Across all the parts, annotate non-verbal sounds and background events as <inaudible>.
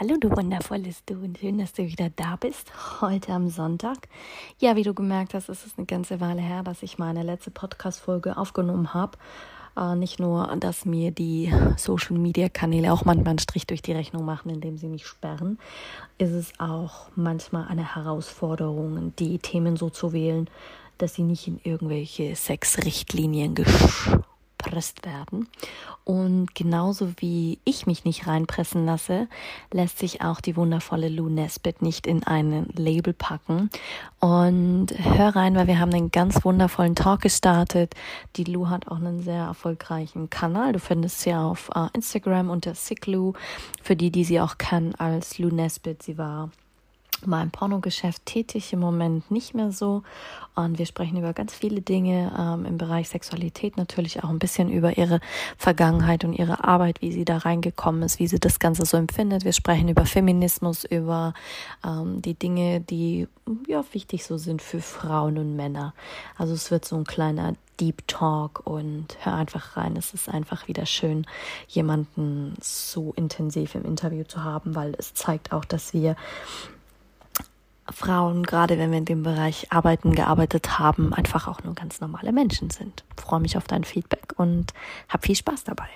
Hallo du wundervolles Du und schön, dass du wieder da bist, heute am Sonntag. Ja, wie du gemerkt hast, ist es eine ganze Weile her, dass ich meine letzte Podcast-Folge aufgenommen habe. Äh, nicht nur, dass mir die Social-Media-Kanäle auch manchmal einen Strich durch die Rechnung machen, indem sie mich sperren, ist es auch manchmal eine Herausforderung, die Themen so zu wählen, dass sie nicht in irgendwelche Sexrichtlinien gesch gepresst werden. Und genauso wie ich mich nicht reinpressen lasse, lässt sich auch die wundervolle Lou Nesbitt nicht in ein Label packen. Und hör rein, weil wir haben einen ganz wundervollen Talk gestartet. Die Lou hat auch einen sehr erfolgreichen Kanal. Du findest sie auf uh, Instagram unter Sicklu. Für die, die sie auch kennen als Lou Nesbitt. Sie war mal im Pornogeschäft tätig, im Moment nicht mehr so. Und wir sprechen über ganz viele Dinge ähm, im Bereich Sexualität, natürlich auch ein bisschen über ihre Vergangenheit und ihre Arbeit, wie sie da reingekommen ist, wie sie das Ganze so empfindet. Wir sprechen über Feminismus, über ähm, die Dinge, die ja wichtig so sind für Frauen und Männer. Also es wird so ein kleiner Deep Talk und hör einfach rein. Es ist einfach wieder schön, jemanden so intensiv im Interview zu haben, weil es zeigt auch, dass wir Frauen, gerade wenn wir in dem Bereich Arbeiten gearbeitet haben, einfach auch nur ganz normale Menschen sind. Ich freue mich auf dein Feedback und hab viel Spaß dabei.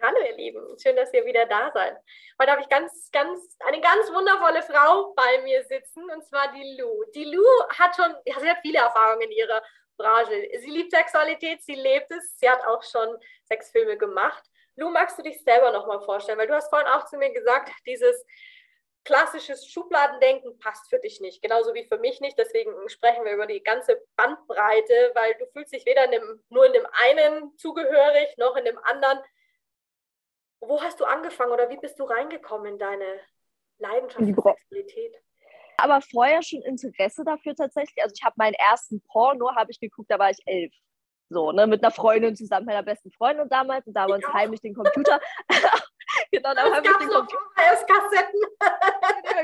Hallo ihr Lieben, schön, dass ihr wieder da seid. Heute habe ich ganz, ganz, eine ganz wundervolle Frau bei mir sitzen, und zwar die Lou. Die Lou hat schon, sie hat viele Erfahrungen in ihrer Branche. Sie liebt Sexualität, sie lebt es, sie hat auch schon Sexfilme gemacht. Lou, magst du dich selber nochmal vorstellen? Weil du hast vorhin auch zu mir gesagt, dieses, klassisches Schubladendenken passt für dich nicht, genauso wie für mich nicht. Deswegen sprechen wir über die ganze Bandbreite, weil du fühlst dich weder in dem, nur in dem einen zugehörig noch in dem anderen. Wo hast du angefangen oder wie bist du reingekommen in deine Leidenschaft für Sexualität? Aber vorher schon Interesse dafür tatsächlich. Also ich habe meinen ersten Porno, habe ich geguckt, da war ich elf. So, ne, mit einer Freundin zusammen, meiner besten Freundin damals. Und da haben wir uns heimlich den Computer <laughs> genau, dann haben wir den Computer. VHS-Kassetten.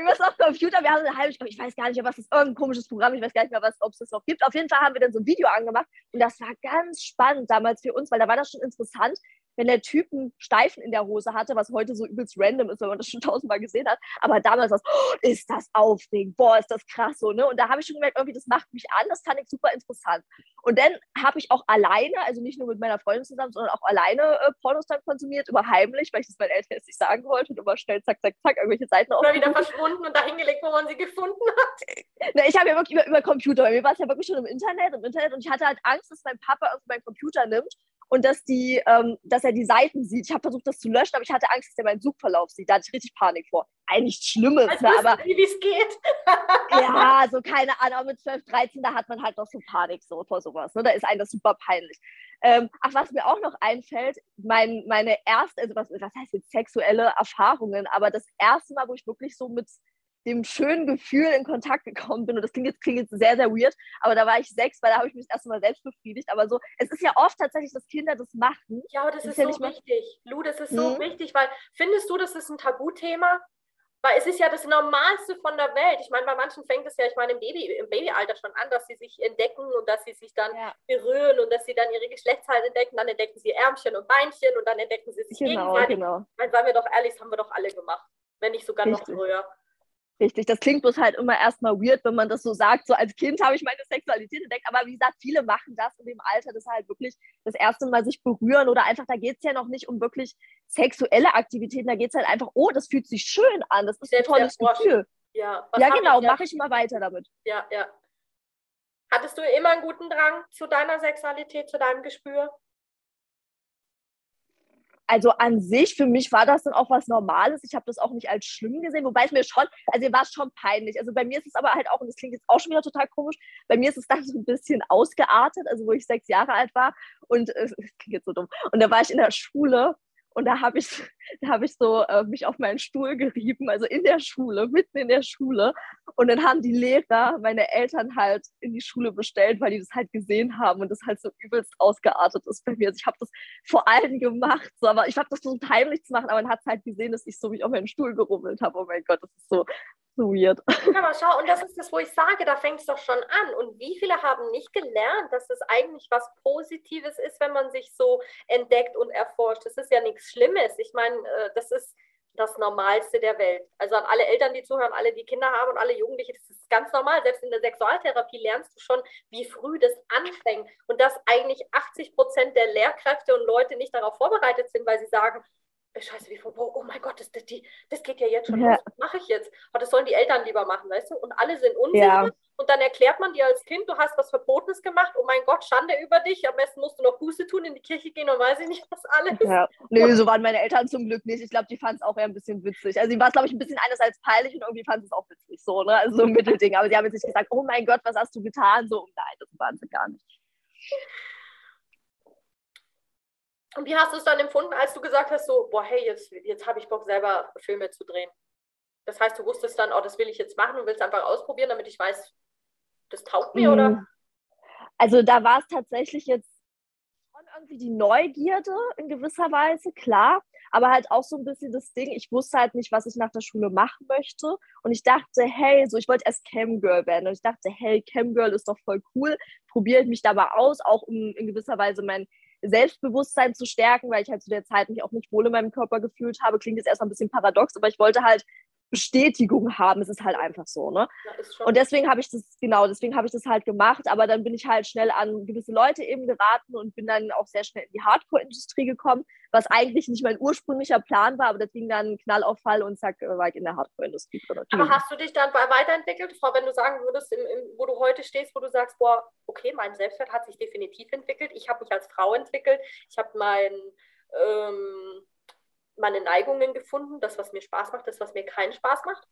was <laughs> auf Computer, wir haben halbe ich weiß gar nicht was das ist, irgendein komisches Programm, ich weiß gar nicht mehr, ob es das noch gibt. Auf jeden Fall haben wir dann so ein Video angemacht und das war ganz spannend damals für uns, weil da war das schon interessant, wenn der Typ einen Steifen in der Hose hatte, was heute so übelst random ist, wenn man das schon tausendmal gesehen hat. Aber damals war es, oh, ist das aufregend, boah, ist das krass so, ne? Und da habe ich schon gemerkt, irgendwie, das macht mich an, das fand ich super interessant. Und dann habe ich auch alleine, also nicht nur mit meiner Freundin zusammen, sondern auch alleine äh, Pornos dann konsumiert, immer heimlich, weil ich das meinen Eltern jetzt nicht sagen wollte und immer schnell zack, zack, zack, irgendwelche Seiten Oder wieder verschwunden und dahin gelegt, wo man sie gefunden hat. Na, ich habe ja wirklich über, über Computer, bei mir war es ja wirklich schon im Internet, im Internet und ich hatte halt Angst, dass mein Papa irgendwie meinen Computer nimmt und dass, die, ähm, dass er die Seiten sieht. Ich habe versucht, das zu löschen, aber ich hatte Angst, dass er meinen Suchverlauf sieht. Da hatte ich richtig Panik vor. Eigentlich Schlimmes, ne, aber wie es geht. ja, <laughs> so keine Ahnung, mit 12, 13, da hat man halt noch so Panik so vor sowas. Ne? Da ist einem das super peinlich. Ähm, ach, was mir auch noch einfällt, mein, meine erste, also was, was heißt jetzt sexuelle Erfahrungen, aber das erste Mal, wo ich wirklich so mit dem schönen Gefühl in Kontakt gekommen bin. Und das klingt jetzt, klingt jetzt sehr, sehr weird, aber da war ich sechs, weil da habe ich mich das erste Mal selbst befriedigt. Aber so, es ist ja oft tatsächlich, dass Kinder das machen. Ja, aber das, das ist, ist, so ja wichtig. Lu, das ist so mhm. wichtig, weil findest du, das ist ein Tabuthema? Weil es ist ja das Normalste von der Welt. Ich meine, bei manchen fängt es ja, ich meine, im, Baby, im Babyalter schon an, dass sie sich entdecken und dass sie sich dann ja. berühren und dass sie dann ihre Geschlechtsteile entdecken. Dann entdecken sie Ärmchen und Beinchen und dann entdecken sie sich genau, gegenseitig. Genau. Meine, seien wir doch ehrlich, das haben wir doch alle gemacht. Wenn nicht sogar Richtig. noch früher. Richtig, das klingt bloß halt immer erstmal weird, wenn man das so sagt. So als Kind habe ich meine Sexualität entdeckt, aber wie gesagt, viele machen das in dem Alter, das halt wirklich das erste Mal sich berühren oder einfach, da geht es ja noch nicht um wirklich sexuelle Aktivitäten, da geht es halt einfach, oh, das fühlt sich schön an, das ist ein tolles Gefühl. Ja, ja genau, mache ich immer weiter damit. Ja, ja. Hattest du immer einen guten Drang zu deiner Sexualität, zu deinem Gespür? Also an sich, für mich war das dann auch was Normales. Ich habe das auch nicht als schlimm gesehen, wobei es mir schon, also mir war es schon peinlich. Also bei mir ist es aber halt auch, und das klingt jetzt auch schon wieder total komisch, bei mir ist es dann so ein bisschen ausgeartet, also wo ich sechs Jahre alt war und äh, es <laughs> klingt jetzt so dumm. Und da war ich in der Schule Und da habe ich, <laughs> da hab ich so äh, mich auf meinen Stuhl gerieben, also in der Schule, mitten in der Schule. Und dann haben die Lehrer meine Eltern halt in die Schule bestellt, weil die das halt gesehen haben und das halt so übelst ausgeartet ist bei mir. Also ich habe das vor allem gemacht, so, aber ich habe das versucht heimlich zu machen, aber man hat halt gesehen, dass ich so mich auf meinen Stuhl gerummelt habe. Oh mein Gott, das ist so, so weird. Ja, <laughs> aber schau, und das ist das, wo ich sage, da fängt es doch schon an. Und wie viele haben nicht gelernt, dass es eigentlich was Positives ist, wenn man sich so entdeckt und erforscht. Das ist ja nichts Schlimmes. Ich meine, äh, das ist das Normalste der Welt. Also an alle Eltern, die zuhören, alle, die Kinder haben und alle Jugendliche, das ist ganz normal. Selbst in der Sexualtherapie lernst du schon, wie früh das anfängt und dass eigentlich 80 Prozent der Lehrkräfte und Leute nicht darauf vorbereitet sind, weil sie sagen, Scheiße, wie oh, oh mein Gott, das, das, das geht ja jetzt schon ja. los. Was mache ich jetzt? Aber das sollen die Eltern lieber machen, weißt du? Und alle sind unsicher. Ja. Und dann erklärt man dir als Kind, du hast was Verbotenes gemacht. Oh mein Gott, Schande über dich. Am besten musst du noch Buße tun, in die Kirche gehen und weiß ich nicht, was alles. Ja. Nö, so waren meine Eltern zum Glück nicht. Ich glaube, die fanden es auch eher ein bisschen witzig. Also, sie war es, glaube ich, ein bisschen einerseits peinlich und irgendwie fanden sie es auch witzig. So, ne? Also, so ein Mittelding. Aber sie haben jetzt nicht gesagt, oh mein Gott, was hast du getan? So, nein, das waren sie gar nicht. Und wie hast du es dann empfunden, als du gesagt hast, so, boah, hey, jetzt, jetzt habe ich Bock, selber Filme zu drehen? Das heißt, du wusstest dann, oh, das will ich jetzt machen und willst einfach ausprobieren, damit ich weiß, das taugt mir, mhm. oder? Also da war es tatsächlich jetzt schon irgendwie die Neugierde in gewisser Weise, klar, aber halt auch so ein bisschen das Ding, ich wusste halt nicht, was ich nach der Schule machen möchte und ich dachte, hey, so ich wollte erst Camgirl werden und ich dachte, hey, Camgirl ist doch voll cool, probiere mich dabei aus, auch um in gewisser Weise mein Selbstbewusstsein zu stärken, weil ich halt zu der Zeit mich auch nicht wohl in meinem Körper gefühlt habe. Klingt jetzt erstmal ein bisschen paradox, aber ich wollte halt Bestätigung haben. Es ist halt einfach so, ne? Ja, und deswegen habe ich das, genau, deswegen habe ich das halt gemacht, aber dann bin ich halt schnell an gewisse Leute eben geraten und bin dann auch sehr schnell in die Hardcore-Industrie gekommen, was eigentlich nicht mein ursprünglicher Plan war, aber das ging dann Knallauffall und zack, war ich in der Hardcore-Industrie Aber hast du dich dann weiterentwickelt, Frau, wenn du sagen würdest, im, im, wo du heute stehst, wo du sagst, boah, okay, mein Selbstwert hat sich definitiv entwickelt, ich habe mich als Frau entwickelt, ich habe mein ähm, meine Neigungen gefunden, das, was mir Spaß macht, das, was mir keinen Spaß macht?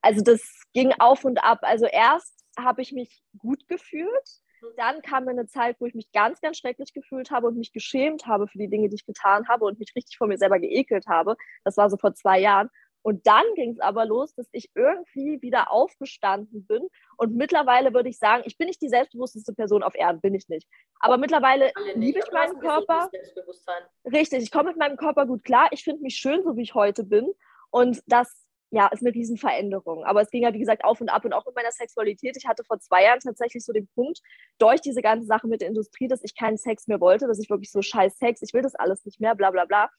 Also das ging auf und ab. Also erst habe ich mich gut gefühlt. Mhm. Dann kam eine Zeit, wo ich mich ganz, ganz schrecklich gefühlt habe und mich geschämt habe für die Dinge, die ich getan habe und mich richtig vor mir selber geekelt habe. Das war so vor zwei Jahren. Und dann ging es aber los, dass ich irgendwie wieder aufgestanden bin. Und mittlerweile würde ich sagen, ich bin nicht die selbstbewussteste Person auf Erden, bin ich nicht. Aber mittlerweile liebe ich meinen Körper. Richtig, ich komme mit meinem Körper gut klar. Ich finde mich schön, so wie ich heute bin. Und das ja, ist eine Riesenveränderung. Aber es ging ja, wie gesagt, auf und ab und auch mit meiner Sexualität. Ich hatte vor zwei Jahren tatsächlich so den Punkt, durch diese ganze Sache mit der Industrie, dass ich keinen Sex mehr wollte, dass ich wirklich so scheiß Sex, ich will das alles nicht mehr, bla bla bla.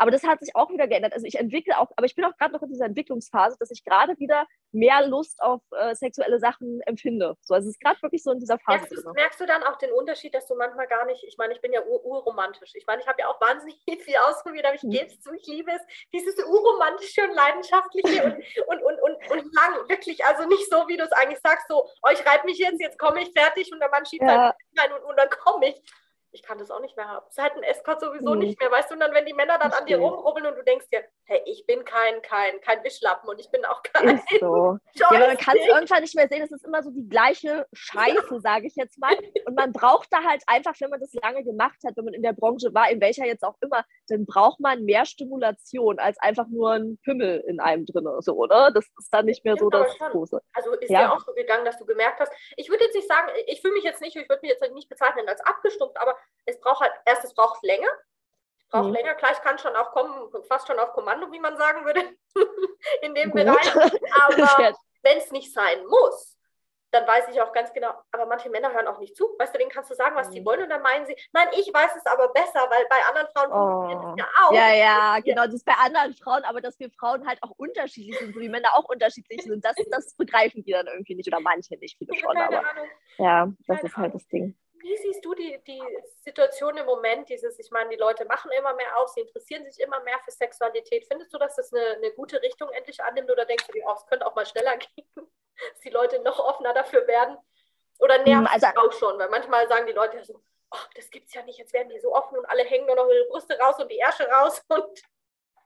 Aber das hat sich auch wieder geändert. Also ich entwickle auch, aber ich bin auch gerade noch in dieser Entwicklungsphase, dass ich gerade wieder mehr Lust auf äh, sexuelle Sachen empfinde. So, also es ist gerade wirklich so in dieser Phase. Merkst du, merkst du, dann auch den Unterschied, dass du manchmal gar nicht, ich meine, ich bin ja ur urromantisch. Ich meine, ich habe ja auch wahnsinnig <laughs> viel ausprobiert, aber ich mhm. gebe es zu, ich liebe es, dieses urromantische und leidenschaftliche und, <laughs> und, und, und, und lang, wirklich, also nicht so, wie du es eigentlich sagst, so, oh, ich reibe mich jetzt, jetzt komme ich fertig und der Mann schiebt ja. rein und, und dann komme ich ich kann das auch nicht mehr haben. Seit ein Escort sowieso mhm. nicht mehr. Weißt du, und dann, wenn die Männer dann an dir rumrubbeln und du denkst dir, hey, ich bin kein, kein, kein Wischlappen und ich bin auch kein. Ist so. <laughs> ja, aber man kann es irgendwann nicht mehr sehen. Es ist immer so die gleiche Scheiße, sage ich jetzt mal. Und man braucht da halt einfach, wenn man das lange gemacht hat, wenn man in der Branche war, in welcher jetzt auch immer, dann braucht man mehr Stimulation als einfach nur ein Pimmel in einem drin. So, oder? Das ist dann nicht mehr so das Große. Also ist ja. dir auch so gegangen, dass du gemerkt hast, ich würde jetzt nicht sagen, ich fühle mich jetzt nicht, ich würde mich jetzt nicht bezeichnen als abgestumpft, aber es braucht halt, erst es braucht länger. Braucht mhm. länger, gleich kann schon auch kommen, fast schon auf Kommando, wie man sagen würde, <laughs> in dem Gut. Bereich. <laughs> Aber wenn es nicht sein muss, dann weiß ich auch ganz genau, aber manche Männer hören auch nicht zu. Weißt du, denen kannst du sagen, was sie mhm. wollen und dann meinen sie, nein, ich weiß es aber besser, weil bei anderen Frauen funktioniert oh. ja auch. Ja, ja, genau, das ist bei anderen Frauen, aber dass wir Frauen halt auch unterschiedlich sind, so wie Männer auch unterschiedlich sind, das, das begreifen die dann irgendwie nicht oder manche nicht, viele Frauen, aber ja, das ist halt das Ding. Wie siehst du die, die Situation im Moment, dieses, ich meine, die Leute machen immer mehr auf, sie interessieren sich immer mehr für Sexualität. Findest du, dass das eine, eine gute Richtung endlich annimmt oder denkst du dir, oh, es könnte auch mal schneller <laughs> gehen, dass die Leute noch offener dafür werden? Oder nervt hm, also, auch schon? Weil manchmal sagen die Leute ja so, oh, das gibt's ja nicht, jetzt werden die so offen und alle hängen nur noch ihre Brüste raus und die Ärsche raus <laughs> und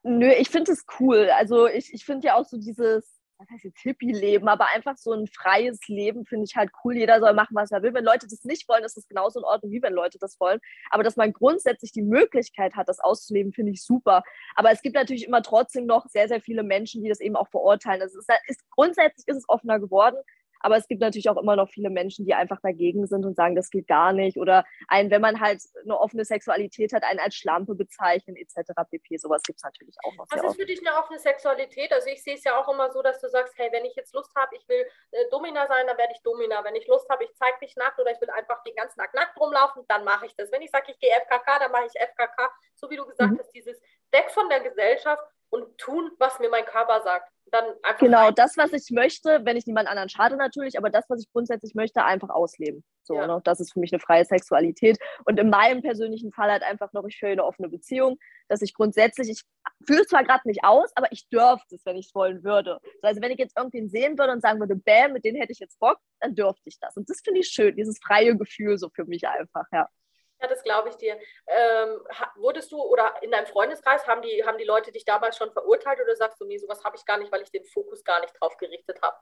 Nö, ich finde es cool. Also ich, ich finde ja auch so dieses was heißt jetzt Hippie-Leben, aber einfach so ein freies Leben finde ich halt cool. Jeder soll machen, was er will. Wenn Leute das nicht wollen, ist das genauso in Ordnung, wie wenn Leute das wollen. Aber dass man grundsätzlich die Möglichkeit hat, das auszuleben, finde ich super. Aber es gibt natürlich immer trotzdem noch sehr, sehr viele Menschen, die das eben auch verurteilen. Also ist, ist, grundsätzlich ist es offener geworden. Aber es gibt natürlich auch immer noch viele Menschen, die einfach dagegen sind und sagen, das geht gar nicht. Oder einen, wenn man halt eine offene Sexualität hat, einen als Schlampe bezeichnen, etc. pp. Sowas gibt es natürlich auch noch. Was ist für dich eine offene Sexualität? Also ich sehe es ja auch immer so, dass du sagst, hey, wenn ich jetzt Lust habe, ich will äh, Domina sein, dann werde ich Domina. Wenn ich Lust habe, ich zeige mich nackt oder ich will einfach den ganzen Tag nackt rumlaufen, dann mache ich das. Wenn ich sage, ich gehe FKK, dann mache ich FKK. So wie du gesagt mhm. hast, dieses weg von der Gesellschaft und tun, was mir mein Körper sagt dann. Genau, rein. das, was ich möchte, wenn ich niemand anderen schade natürlich, aber das, was ich grundsätzlich möchte, einfach ausleben. So, ja. ne? Das ist für mich eine freie Sexualität. Und in meinem persönlichen Fall halt einfach noch, ich führe eine offene Beziehung, dass ich grundsätzlich, ich fühle es zwar gerade nicht aus, aber ich dürfte es, wenn ich es wollen würde. Also wenn ich jetzt irgendwen sehen würde und sagen würde, bam, mit denen hätte ich jetzt Bock, dann dürfte ich das. Und das finde ich schön, dieses freie Gefühl so für mich einfach, ja. Ja, das glaube ich dir. Ähm, wurdest du oder in deinem Freundeskreis haben die, haben die Leute dich damals schon verurteilt oder sagst du, nee, sowas habe ich gar nicht, weil ich den Fokus gar nicht drauf gerichtet habe?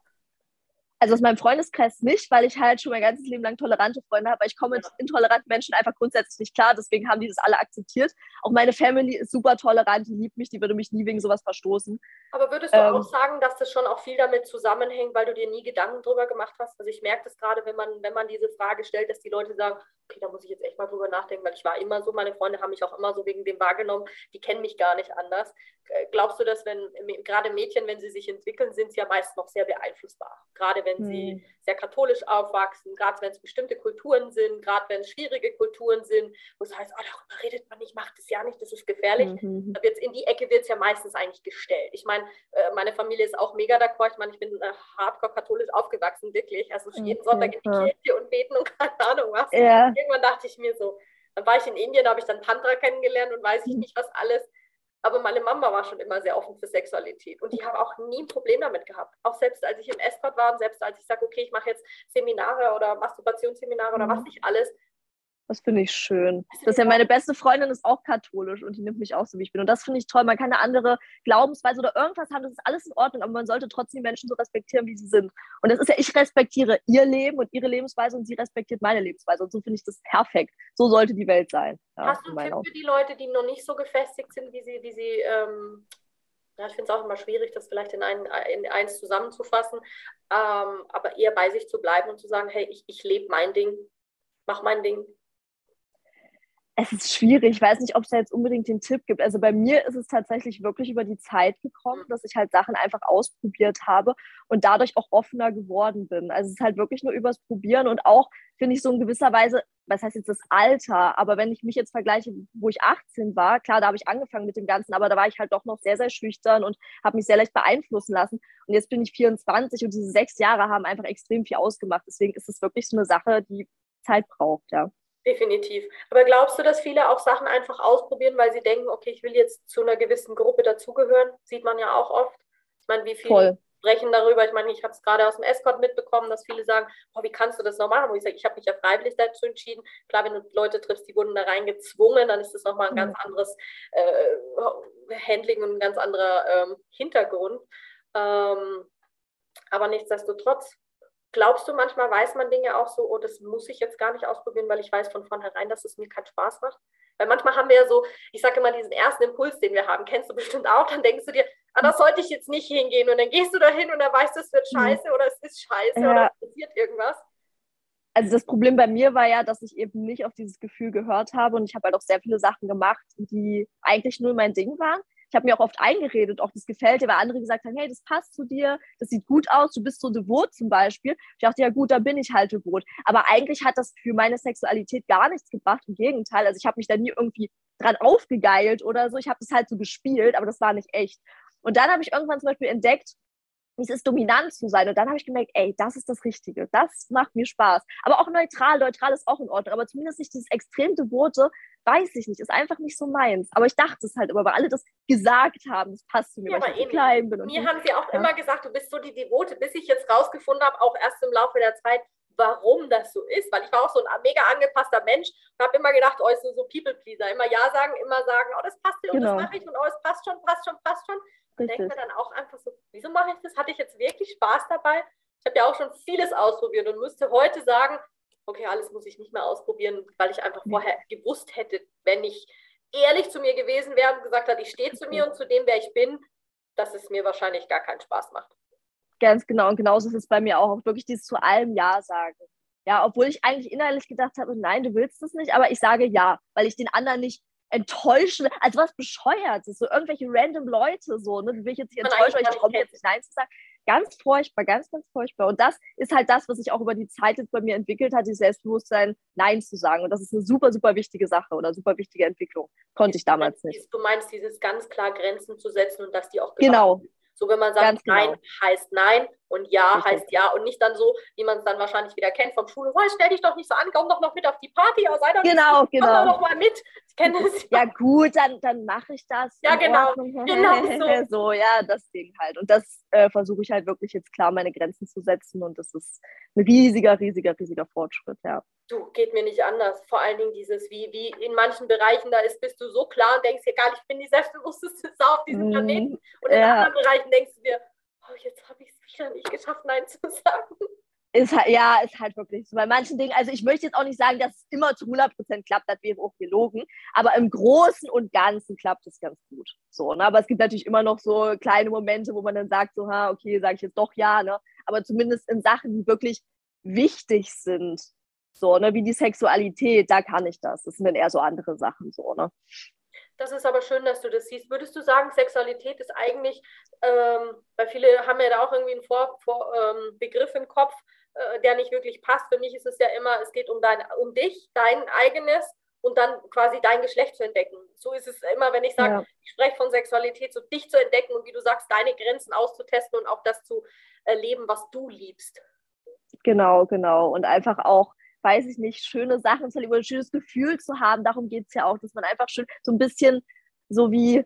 Also aus meinem Freundeskreis nicht, weil ich halt schon mein ganzes Leben lang tolerante Freunde habe, aber ich komme mit intoleranten Menschen einfach grundsätzlich nicht klar, deswegen haben die das alle akzeptiert. Auch meine Family ist super tolerant, die liebt mich, die würde mich nie wegen sowas verstoßen. Aber würdest du ähm, auch sagen, dass das schon auch viel damit zusammenhängt, weil du dir nie Gedanken drüber gemacht hast? Also ich merke das gerade, wenn man, wenn man diese Frage stellt, dass die Leute sagen, okay, da muss ich jetzt echt mal drüber nachdenken, weil ich war immer so, meine Freunde haben mich auch immer so wegen dem wahrgenommen, die kennen mich gar nicht anders. Äh, glaubst du, dass wenn gerade Mädchen, wenn sie sich entwickeln, sind sie ja meist noch sehr beeinflussbar? Gerade wenn hm. sie sehr katholisch aufwachsen, gerade wenn es bestimmte Kulturen sind, gerade wenn es schwierige Kulturen sind, wo es heißt, oh, darüber redet man nicht, macht es ja nicht, das ist gefährlich. Mhm. Wird's in die Ecke wird es ja meistens eigentlich gestellt. Ich meine, äh, meine Familie ist auch mega d'accord. Ich meine, ich bin äh, hardcore katholisch aufgewachsen, wirklich. Also jeden. Sonntag in die. Kirche und beten und <laughs> keine Ahnung was. Ja. Irgendwann dachte ich mir so, dann war ich in Indien, da habe ich dann Tantra kennengelernt und weiß ich mhm. nicht was alles. Aber meine Mama war schon immer sehr offen für Sexualität und die haben auch nie ein Problem damit gehabt. Auch selbst als ich im Escort war und selbst als ich sage, okay, ich mache jetzt Seminare oder Masturbationsseminare oder was mhm. nicht alles, das finde ich schön. Das ist ja meine beste Freundin ist auch katholisch und die nimmt mich auch so, wie ich bin. Und das finde ich toll. Man kann eine andere Glaubensweise oder irgendwas haben, das ist alles in Ordnung, aber man sollte trotzdem die Menschen so respektieren, wie sie sind. Und das ist ja, ich respektiere ihr Leben und ihre Lebensweise und sie respektiert meine Lebensweise. Und so finde ich das perfekt. So sollte die Welt sein. Ja, Hast du einen Tipp für die Leute, die noch nicht so gefestigt sind, wie sie, wie sie ähm, ja, ich finde es auch immer schwierig, das vielleicht in, ein, in eins zusammenzufassen, ähm, aber eher bei sich zu bleiben und zu sagen, hey, ich, ich lebe mein Ding, mach mein Ding, es ist schwierig. Ich weiß nicht, ob es da jetzt unbedingt den Tipp gibt. Also bei mir ist es tatsächlich wirklich über die Zeit gekommen, dass ich halt Sachen einfach ausprobiert habe und dadurch auch offener geworden bin. Also es ist halt wirklich nur übers Probieren und auch, finde ich, so in gewisser Weise, was heißt jetzt das Alter, aber wenn ich mich jetzt vergleiche, wo ich 18 war, klar, da habe ich angefangen mit dem Ganzen, aber da war ich halt doch noch sehr, sehr schüchtern und habe mich sehr leicht beeinflussen lassen. Und jetzt bin ich 24 und diese sechs Jahre haben einfach extrem viel ausgemacht. Deswegen ist es wirklich so eine Sache, die Zeit braucht, ja. Definitiv. Aber glaubst du, dass viele auch Sachen einfach ausprobieren, weil sie denken, okay, ich will jetzt zu einer gewissen Gruppe dazugehören? Sieht man ja auch oft. Ich meine, wie viele Voll. sprechen darüber? Ich meine, ich habe es gerade aus dem Escort mitbekommen, dass viele sagen, oh, wie kannst du das noch machen? Wo ich sage, ich habe mich ja freiwillig dazu entschieden. Klar, wenn du Leute triffst, die wurden da reingezwungen, dann ist das nochmal ein mhm. ganz anderes äh, Handling und ein ganz anderer ähm, Hintergrund. Ähm, aber nichtsdestotrotz, Glaubst du, manchmal weiß man Dinge auch so, oh, das muss ich jetzt gar nicht ausprobieren, weil ich weiß von vornherein, dass es mir keinen Spaß macht? Weil manchmal haben wir ja so, ich sage immer, diesen ersten Impuls, den wir haben, kennst du bestimmt auch, dann denkst du dir, ah, da sollte ich jetzt nicht hingehen und dann gehst du da hin und dann weißt du, es wird mhm. scheiße oder es ist scheiße ja. oder es passiert irgendwas. Also das Problem bei mir war ja, dass ich eben nicht auf dieses Gefühl gehört habe und ich habe halt auch sehr viele Sachen gemacht, die eigentlich nur mein Ding waren ich habe mir auch oft eingeredet, auch das gefällt dir, weil andere gesagt haben, hey, das passt zu dir, das sieht gut aus, du bist so devot zum Beispiel. Ich dachte, ja gut, da bin ich halt devot. Aber eigentlich hat das für meine Sexualität gar nichts gebracht, im Gegenteil. Also ich habe mich da nie irgendwie dran aufgegeilt oder so. Ich habe das halt so gespielt, aber das war nicht echt. Und dann habe ich irgendwann zum Beispiel entdeckt, wie es ist, dominant zu sein. Und dann habe ich gemerkt, ey, das ist das Richtige. Das macht mir Spaß. Aber auch neutral. Neutral ist auch in Ordnung. Aber zumindest nicht dieses extrem Devote, weiß ich nicht. Ist einfach nicht so meins. Aber ich dachte es halt immer, weil alle das gesagt haben. Das passt zu mir, ja, weil ich klein bin. mir haben sie auch ja. immer gesagt, du bist so die Devote, bis ich jetzt rausgefunden habe, auch erst im Laufe der Zeit, warum das so ist. Weil ich war auch so ein mega angepasster Mensch und habe immer gedacht, oh, ist so, so People-Pleaser. Immer Ja sagen, immer sagen, oh, das passt dir genau. und das genau. mache ich und oh, es passt schon, passt schon, passt schon. Und denkt mir dann auch einfach so, wieso mache ich das? Hatte ich jetzt wirklich Spaß dabei? Ich habe ja auch schon vieles ausprobiert und müsste heute sagen, okay, alles muss ich nicht mehr ausprobieren, weil ich einfach vorher gewusst hätte, wenn ich ehrlich zu mir gewesen wäre und gesagt hätte, ich stehe zu mir und zu dem, wer ich bin, dass es mir wahrscheinlich gar keinen Spaß macht. Ganz genau. Und genauso ist es bei mir auch, auch wirklich dieses zu allem Ja sagen. Ja, obwohl ich eigentlich innerlich gedacht habe, nein, du willst es nicht, aber ich sage ja, weil ich den anderen nicht enttäuschen, also was bescheuertes, so irgendwelche random Leute, so, ne, die will ich jetzt nicht enttäuschen, ich traue mir jetzt nicht Nein zu sagen. Ganz furchtbar, ganz, ganz furchtbar. Und das ist halt das, was sich auch über die Zeit jetzt bei mir entwickelt hat, dieses Selbstbewusstsein, Nein zu sagen. Und das ist eine super, super wichtige Sache oder super wichtige Entwicklung. Konnte ich damals nicht. Du meinst, dieses ganz klar Grenzen zu setzen und dass die auch genau. Sind. So, wenn man sagt, genau. nein heißt nein und ja Richtig. heißt ja und nicht dann so, wie man es dann wahrscheinlich wieder kennt vom Schule, oh, stell dich doch nicht so an, komm doch noch mit auf die Party, oh, sei doch genau, nicht, genau. komm doch mal mit. Ich kenne das. Ja. ja gut, dann, dann mache ich das. Ja, genau. <laughs> genau so. so. ja, das Ding halt. Und das äh, versuche ich halt wirklich jetzt klar meine Grenzen zu setzen und das ist ein riesiger, riesiger, riesiger Fortschritt, ja. Du, geht mir nicht anders. Vor allen Dingen dieses, wie, wie in manchen Bereichen da ist, bist du so klar und denkst dir gar nicht, ich bin die selbstbewussteste <laughs> Sau auf diesem mm, Planeten. Und in ja. anderen Bereichen denkst du dir, oh, jetzt habe ich es wieder nicht geschafft, Nein zu <laughs> sagen. Ist halt, ja, ist halt wirklich so. Bei manchen Dingen, also ich möchte jetzt auch nicht sagen, dass es immer zu 100% klappt, das wäre auch gelogen, aber im Großen und Ganzen klappt es ganz gut. So, ne? Aber es gibt natürlich immer noch so kleine Momente, wo man dann sagt, so, ha, okay, sage ich jetzt doch ja, ne? Aber zumindest in Sachen, die wirklich wichtig sind, so, ne, wie die Sexualität, da kann ich das. Das sind dann eher so andere Sachen, so, ne? Das ist aber schön, dass du das siehst. Würdest du sagen, Sexualität ist eigentlich, ähm, weil viele haben ja da auch irgendwie einen Vor, Vor ähm, Begriff im Kopf, äh, der nicht wirklich passt. Für mich ist es ja immer, es geht um, dein, um dich, dein eigenes und dann quasi dein Geschlecht zu entdecken. So ist es immer, wenn ich sage, ja. ich spreche von Sexualität, so dich zu entdecken und wie du sagst, deine Grenzen auszutesten und auch das zu erleben, was du liebst. Genau, genau. Und einfach auch weiß ich nicht, schöne Sachen zu erleben oder ein schönes Gefühl zu haben. Darum geht es ja auch, dass man einfach schön so ein bisschen so wie,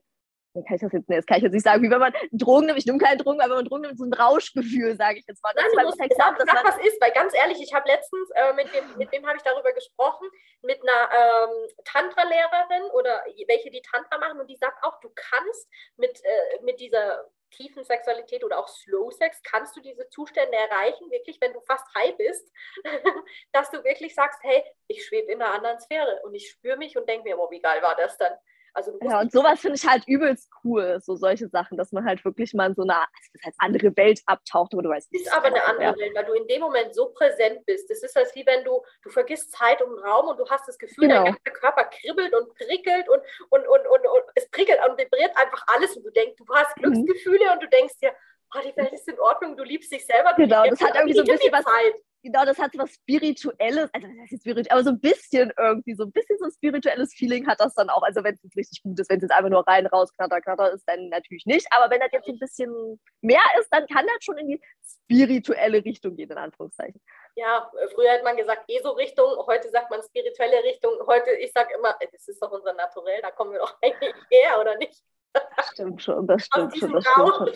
kann ich das jetzt, nee, das kann ich jetzt nicht sagen, wie wenn man Drogen nimmt, ich nehme keine Drogen, aber wenn man Drogen nimmt, so ein Rauschgefühl, sage ich jetzt mal. Nein, du musst Sex sag, sag was ist, weil ganz ehrlich, ich habe letztens, äh, mit dem, mit dem habe ich darüber gesprochen, mit einer ähm, Tantra-Lehrerin oder welche die Tantra machen und die sagt auch, du kannst mit, äh, mit dieser tiefen Sexualität oder auch Slow Sex kannst du diese Zustände erreichen, wirklich, wenn du fast high bist, <laughs> dass du wirklich sagst, hey, ich schwebe in einer anderen Sphäre und ich spüre mich und denke mir, oh, wie geil war das dann? Also ja, und sowas finde ich halt übelst cool, so solche Sachen, dass man halt wirklich mal in so eine das heißt, andere Welt abtaucht, wo du weißt. Es ist aber eine andere ja. Welt, weil du in dem Moment so präsent bist. Es ist als wie wenn du, du vergisst Zeit und Raum und du hast das Gefühl, genau. dein ganzer Körper kribbelt und prickelt und, und, und, und, und es prickelt und vibriert einfach alles und du denkst, du hast mhm. Glücksgefühle mhm. und du denkst dir, oh, die Welt ist in Ordnung, du liebst dich selber. Genau, das hat irgendwie so ein bisschen was, Zeit genau, das hat so was Spirituelles, also das ist spirituell, aber so ein bisschen irgendwie, so ein bisschen so ein spirituelles Feeling hat das dann auch. Also wenn es jetzt richtig gut ist, wenn es jetzt einfach nur rein, raus, knatter, knatter ist, dann natürlich nicht. Aber wenn das jetzt ein bisschen mehr ist, dann kann das schon in die spirituelle Richtung gehen, in Anführungszeichen. Ja, früher hat man gesagt ESO-Richtung, heute sagt man spirituelle Richtung. Heute, ich sage immer, das ist doch unser Naturell, da kommen wir doch <laughs> eigentlich her, oder nicht? Das stimmt schon, das stimmt schon. Das stimmt schon.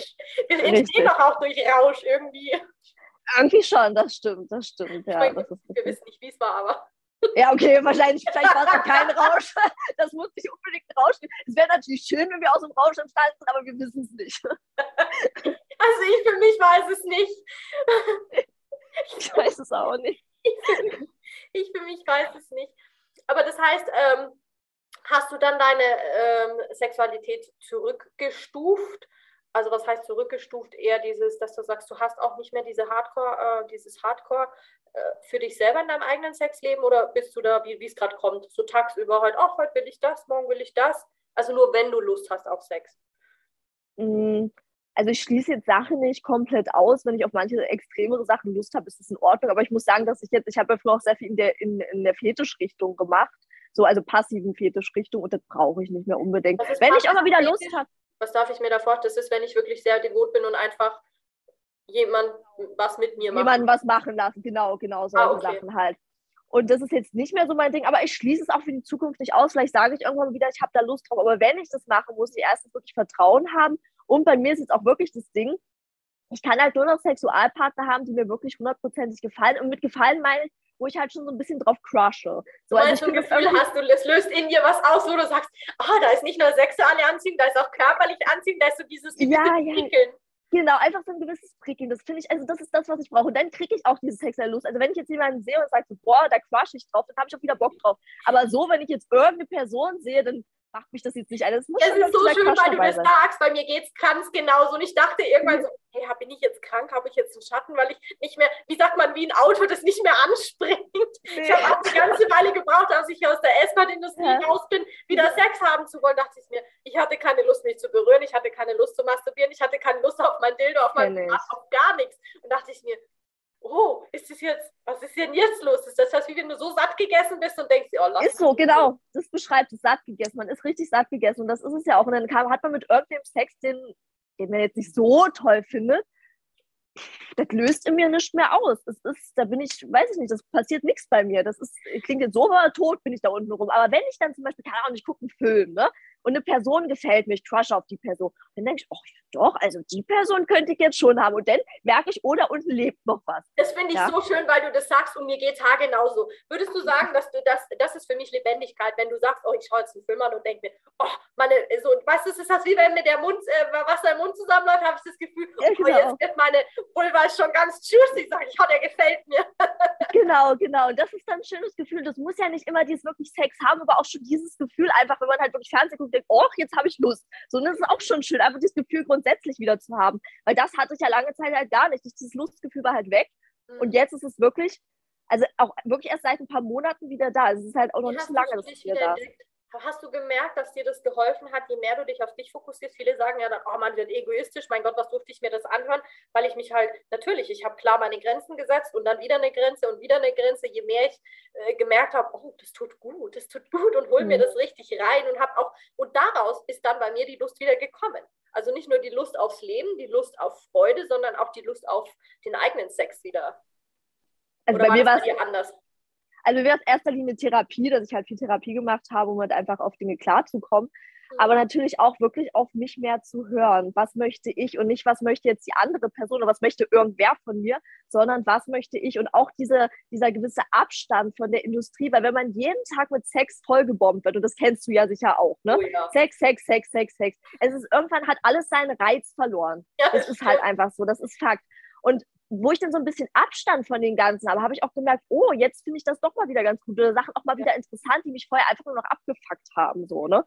Wir entstehen doch auch durch Rausch irgendwie. Irgendwie schon, das stimmt, das stimmt. Ja, meine, das wir wissen nicht, wie es war, aber. Ja, okay, wahrscheinlich vielleicht war es kein Rausch. <laughs> Das muss nicht unbedingt ein Rausch geben. Es wäre natürlich schön, wenn wir aus dem Rausch entstanden sind, aber wir wissen es nicht. <laughs> Also ich für mich weiß es nicht. <laughs> Ich weiß es auch nicht. Ich für mich weiß es nicht. Aber das heißt, ähm, hast du dann deine ähm, Sexualität zurückgestuft? Also was heißt zurückgestuft? Eher dieses, dass du sagst, du hast auch nicht mehr diese Hardcore, äh, dieses Hardcore äh, für dich selber in deinem eigenen Sexleben oder bist du da, wie es gerade kommt, so tagsüber halt, ach, heute will ich das, morgen will ich das. Also nur wenn du Lust hast auf Sex. Mm, also ich schließe jetzt Sachen nicht komplett aus. Wenn ich auf manche extremere Sachen Lust habe, ist das in Ordnung. Aber ich muss sagen, dass ich jetzt, ich habe ja früher auch sehr viel in der, in, in der Fetischrichtung gemacht. So, also passiven Fetischrichtung und das brauche ich nicht mehr unbedingt. Wenn ich auch mal wieder Lust habe was darf ich mir da vorstellen? Das ist, wenn ich wirklich sehr devot bin und einfach jemand was mit mir macht. Jemanden was machen lassen, genau, genau, solche ah, okay. Sachen halt. Und das ist jetzt nicht mehr so mein Ding, aber ich schließe es auch für die Zukunft nicht aus. Vielleicht sage ich irgendwann wieder, ich habe da Lust drauf. Aber wenn ich das mache, muss ich erstens wirklich Vertrauen haben. Und bei mir ist jetzt auch wirklich das Ding, ich kann halt nur noch Sexualpartner haben, die mir wirklich hundertprozentig gefallen. Und mit gefallen meine ich, wo ich halt schon so ein bisschen drauf crushe. So, also ich ein Gefühl hast du, es löst in dir was aus, wo du sagst, ah, oh, da ist nicht nur sexuelle Anziehung, da ist auch körperliche Anziehung, da ist so dieses ja, ja. Genau, einfach so ein gewisses Prickeln. Das finde ich, also das ist das, was ich brauche. Und dann kriege ich auch diese sexuelle Lust. Also wenn ich jetzt jemanden sehe und sage, so, boah, da crush ich drauf, dann habe ich auch wieder Bock drauf. Aber so, wenn ich jetzt irgendeine Person sehe, dann macht mich das jetzt nicht muss das ist so schön, weil du das sagst. Bei mir geht es ganz genauso. Und ich dachte irgendwann so, hey, bin ich jetzt krank? Habe ich jetzt einen Schatten, weil ich nicht mehr, wie sagt man, wie ein Auto, das nicht mehr anspringt. Nee. Ich habe auch die ganze Weile gebraucht, als ich aus der S-Bahn-Industrie ja. raus bin, wieder Sex haben zu wollen, dachte ich mir, ich hatte keine Lust, mich zu berühren, ich hatte keine Lust zu masturbieren, ich hatte keine Lust auf mein Dildo, auf mein Bart, auf gar nichts. Und dachte ich mir, oh, ist das jetzt, was ist denn jetzt los? Ist das, wie wenn du so satt gegessen bist und denkst, oh, lass Ist so, genau. Das beschreibt es, satt gegessen. Man ist richtig satt gegessen und das ist es ja auch. Und dann kam, hat man mit irgendeinem Sex, den, den man jetzt nicht so toll findet, das löst in mir nicht mehr aus. Das ist, da bin ich, weiß ich nicht, das passiert nichts bei mir. Das ist, klingt jetzt so tot, bin ich da unten rum. Aber wenn ich dann zum Beispiel, keine Ahnung, ich gucke einen Film, ne? Und eine Person gefällt mir, ich crush auf die Person. Dann denke ich, oh ja, doch, also die Person könnte ich jetzt schon haben. Und dann merke ich, oh, da unten lebt noch was. Das finde ich ja? so schön, weil du das sagst und mir geht es genauso. Würdest du sagen, dass du das, das ist für mich Lebendigkeit, wenn du sagst, oh, ich schaue jetzt einen Film an und denke mir, oh, meine, so, weißt du, es ist das wie wenn mir der Mund, äh, Wasser im Mund zusammenläuft, habe ich das Gefühl, ja, genau. oh, jetzt wird meine Vulva schon ganz juicy, sage ich, oh, der gefällt mir. <laughs> genau, genau. Und das ist dann ein schönes Gefühl. Das muss ja nicht immer dieses wirklich Sex haben, aber auch schon dieses Gefühl einfach, wenn man halt wirklich Fernsehen guckt, und denkt, oh, jetzt habe ich Lust. So, und das ist auch schon schön, einfach dieses Gefühl grundsätzlich wieder zu haben. Weil das hatte ich ja lange Zeit halt gar nicht. Dieses Lustgefühl war halt weg. Mhm. Und jetzt ist es wirklich, also auch wirklich erst seit ein paar Monaten wieder da. Also es ist halt auch noch nicht so lange, dass es wieder da ist. Hast du gemerkt, dass dir das geholfen hat, je mehr du dich auf dich fokussierst? Viele sagen ja dann, oh man wird egoistisch, mein Gott, was durfte ich mir das anhören? Weil ich mich halt, natürlich, ich habe klar meine Grenzen gesetzt und dann wieder eine Grenze und wieder eine Grenze. Je mehr ich äh, gemerkt habe, oh, das tut gut, das tut gut und hol mhm. mir das richtig rein und habe auch, und daraus ist dann bei mir die Lust wieder gekommen. Also nicht nur die Lust aufs Leben, die Lust auf Freude, sondern auch die Lust auf den eigenen Sex wieder. Also Oder bei mir war es anders also wäre es erster Linie Therapie, dass ich halt viel Therapie gemacht habe, um halt einfach auf Dinge klarzukommen. Aber mhm. natürlich auch wirklich auf mich mehr zu hören. Was möchte ich und nicht, was möchte jetzt die andere Person oder was möchte irgendwer von mir, sondern was möchte ich und auch diese, dieser gewisse Abstand von der Industrie, weil wenn man jeden Tag mit Sex vollgebombt wird, und das kennst du ja sicher auch, ne? Oh ja. Sex, Sex, Sex, Sex, Sex. Es ist irgendwann hat alles seinen Reiz verloren. Ja, das, das ist halt einfach so, das ist Fakt. Und wo ich dann so ein bisschen Abstand von den Ganzen habe, habe ich auch gemerkt, oh, jetzt finde ich das doch mal wieder ganz gut. Oder Sachen auch mal wieder interessant, die mich vorher einfach nur noch abgefuckt haben. So, ne?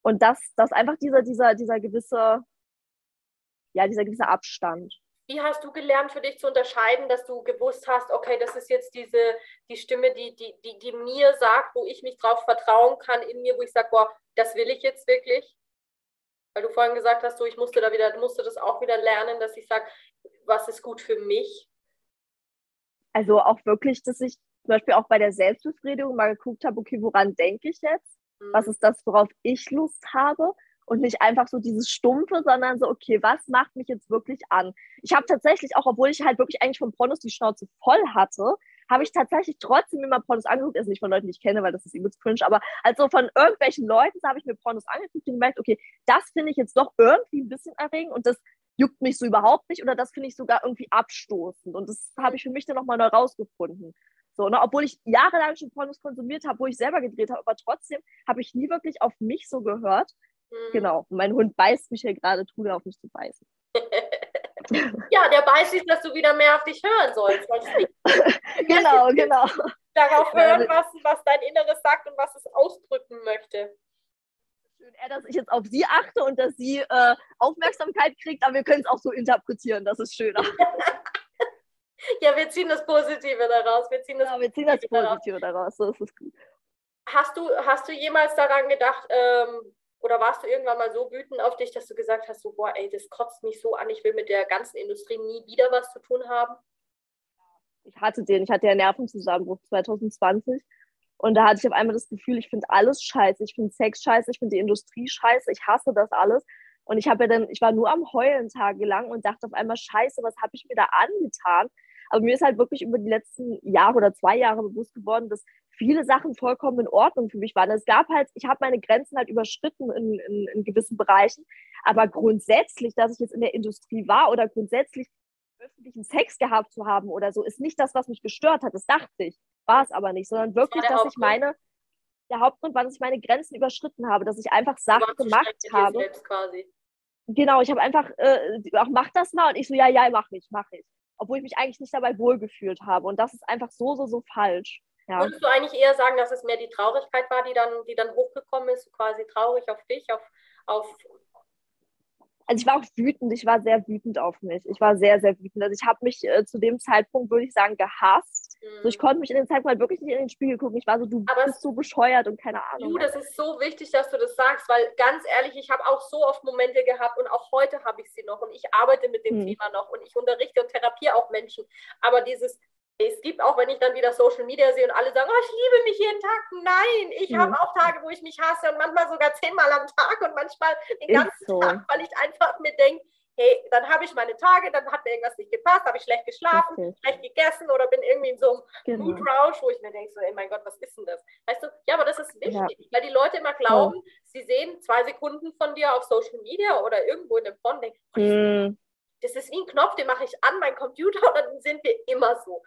Und das, das einfach dieser, dieser, dieser gewisse, ja, dieser gewisse Abstand. Wie hast du gelernt für dich zu unterscheiden, dass du gewusst hast, okay, das ist jetzt diese, die Stimme, die, die, die, die mir sagt, wo ich mich drauf vertrauen kann in mir, wo ich sage, boah, das will ich jetzt wirklich? Weil du vorhin gesagt hast, so ich musste da wieder, musste das auch wieder lernen, dass ich sage, was ist gut für mich? Also auch wirklich, dass ich zum Beispiel auch bei der Selbstbefriedigung mal geguckt habe, okay, woran denke ich jetzt? Mhm. Was ist das, worauf ich Lust habe? Und nicht einfach so dieses Stumpfe, sondern so, okay, was macht mich jetzt wirklich an? Ich habe tatsächlich auch, obwohl ich halt wirklich eigentlich von Pornos die Schnauze voll hatte, habe ich tatsächlich trotzdem immer Pornos angeguckt, also nicht von Leuten, die ich kenne, weil das ist übelst cringe, aber also von irgendwelchen Leuten habe ich mir Pornos angeguckt und gemerkt, okay, das finde ich jetzt doch irgendwie ein bisschen erregend und das juckt mich so überhaupt nicht oder das finde ich sogar irgendwie abstoßend. Und das habe ich für mich dann nochmal neu rausgefunden. So, ne? Obwohl ich jahrelang schon Pornos konsumiert habe, wo ich selber gedreht habe, aber trotzdem habe ich nie wirklich auf mich so gehört. Mhm. Genau. Mein Hund beißt mich hier gerade, er auf mich zu beißen. <laughs> ja, der beißt sich, dass du wieder mehr auf dich hören sollst. <laughs> genau, <laughs> genau. Darauf hören, was, was dein Inneres sagt und was es ausdrücken möchte schön eher, dass ich jetzt auf sie achte und dass sie äh, Aufmerksamkeit kriegt, aber wir können es auch so interpretieren, das ist schöner. <laughs> ja, wir ziehen das Positive daraus. Wir ziehen das, ja, wir ziehen das Positive daraus. daraus, so ist es gut. Hast du, hast du jemals daran gedacht, ähm, oder warst du irgendwann mal so wütend auf dich, dass du gesagt hast, so, boah, ey, das kotzt mich so an, ich will mit der ganzen Industrie nie wieder was zu tun haben? Ich hatte den, ich hatte ja Nervenzusammenbruch 2020 und da hatte ich auf einmal das Gefühl, ich finde alles scheiße. Ich finde Sex scheiße, ich finde die Industrie scheiße, ich hasse das alles. Und ich habe ja dann, ich war nur am Heulen tagelang und dachte auf einmal, scheiße, was habe ich mir da angetan? Aber mir ist halt wirklich über die letzten Jahre oder zwei Jahre bewusst geworden, dass viele Sachen vollkommen in Ordnung für mich waren. Es gab halt, ich habe meine Grenzen halt überschritten in, in, in gewissen Bereichen. Aber grundsätzlich, dass ich jetzt in der Industrie war oder grundsätzlich öffentlichen Sex gehabt zu haben oder so, ist nicht das, was mich gestört hat. Das dachte ich. War es aber nicht, sondern wirklich, das dass ich meine, der Hauptgrund war, dass ich meine Grenzen überschritten habe, dass ich einfach Sachen gemacht habe. genau, ich habe einfach, äh, ach, mach das mal. Und ich so, ja, ja, mach ich, mach ich. Obwohl ich mich eigentlich nicht dabei wohlgefühlt habe. Und das ist einfach so, so, so falsch. Ja. Würdest du eigentlich eher sagen, dass es mehr die Traurigkeit war, die dann, die dann hochgekommen ist, quasi traurig auf dich, auf, auf also ich war auch wütend, ich war sehr wütend auf mich. Ich war sehr, sehr wütend. Also ich habe mich äh, zu dem Zeitpunkt, würde ich sagen, gehasst. Mhm. So, ich konnte mich in dem Zeitpunkt halt wirklich nicht in den Spiegel gucken. Ich war so, du Aber bist so bescheuert und keine Ahnung. Du, das ist so wichtig, dass du das sagst, weil ganz ehrlich, ich habe auch so oft Momente gehabt und auch heute habe ich sie noch und ich arbeite mit dem mhm. Thema noch und ich unterrichte und therapiere auch Menschen. Aber dieses, es gibt auch, wenn ich dann wieder Social Media sehe und alle sagen, oh, ich liebe mich jeden Tag. Nein, ich mhm. habe auch Tage, wo ich mich hasse und manchmal sogar zehnmal am Tag und manchmal den ganzen so. Tag, weil ich einfach mir denke, hey, dann habe ich meine Tage, dann hat mir irgendwas nicht gepasst, habe ich schlecht geschlafen, okay. schlecht gegessen oder bin irgendwie in so einem genau. Mood Rausch, wo ich mir denke, so, ey mein Gott, was ist denn das? Weißt du, ja, aber das ist wichtig, ja. weil die Leute immer glauben, ja. sie sehen zwei Sekunden von dir auf Social Media oder irgendwo in dem Phone, denken, mm. das ist wie ein Knopf, den mache ich an meinen Computer <laughs> und dann sind wir immer so.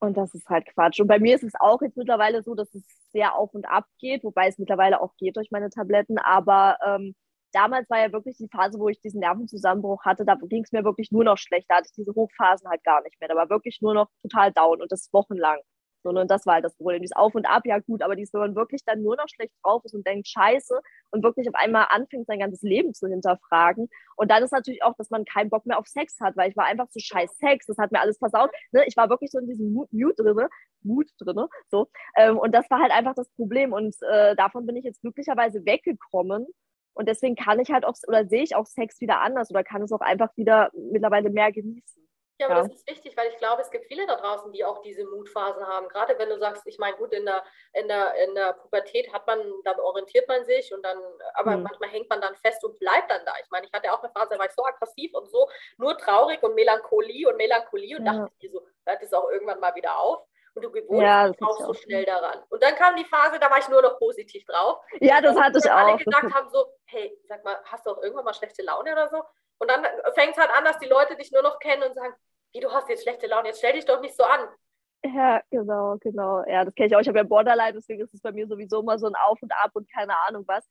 Und das ist halt Quatsch. Und bei mir ist es auch jetzt mittlerweile so, dass es sehr auf und ab geht, wobei es mittlerweile auch geht durch meine Tabletten. Aber ähm, damals war ja wirklich die Phase, wo ich diesen Nervenzusammenbruch hatte. Da ging es mir wirklich nur noch schlecht. Da hatte ich diese Hochphasen halt gar nicht mehr. Da war wirklich nur noch total down und das wochenlang. So, und das war halt das Problem. Dieses Auf und Ab, ja gut, aber dies, wenn man wirklich dann nur noch schlecht drauf ist und denkt, scheiße, und wirklich auf einmal anfängt, sein ganzes Leben zu hinterfragen. Und dann ist natürlich auch, dass man keinen Bock mehr auf Sex hat, weil ich war einfach so scheiß Sex, das hat mir alles versaut. Ne? Ich war wirklich so in diesem Mut, Mut drinne, Mut drinne, so. Ähm, und das war halt einfach das Problem. Und äh, davon bin ich jetzt glücklicherweise weggekommen. Und deswegen kann ich halt auch, oder sehe ich auch Sex wieder anders oder kann es auch einfach wieder mittlerweile mehr genießen. Ja, aber ja. das ist wichtig, weil ich glaube, es gibt viele da draußen, die auch diese Mutphasen haben. Gerade wenn du sagst, ich meine, gut, in der, in, der, in der Pubertät hat man, dann orientiert man sich und dann, aber mhm. manchmal hängt man dann fest und bleibt dann da. Ich meine, ich hatte auch eine Phase, da war ich so aggressiv und so, nur traurig und Melancholie und Melancholie und ja. dachte mir so, hört es auch irgendwann mal wieder auf. Und du gewohnst ja, dich auch so schnell daran. Und dann kam die Phase, da war ich nur noch positiv drauf. Ja, das hatte ich auch. alle gesagt haben so, hey, sag mal, hast du auch irgendwann mal schlechte Laune oder so? Und dann fängt es halt an, dass die Leute dich nur noch kennen und sagen, wie du hast jetzt schlechte Laune, jetzt stell dich doch nicht so an. Ja, genau, genau. Ja, das kenne ich auch. Ich habe ja Borderline, deswegen ist es bei mir sowieso immer so ein Auf und Ab und keine Ahnung was.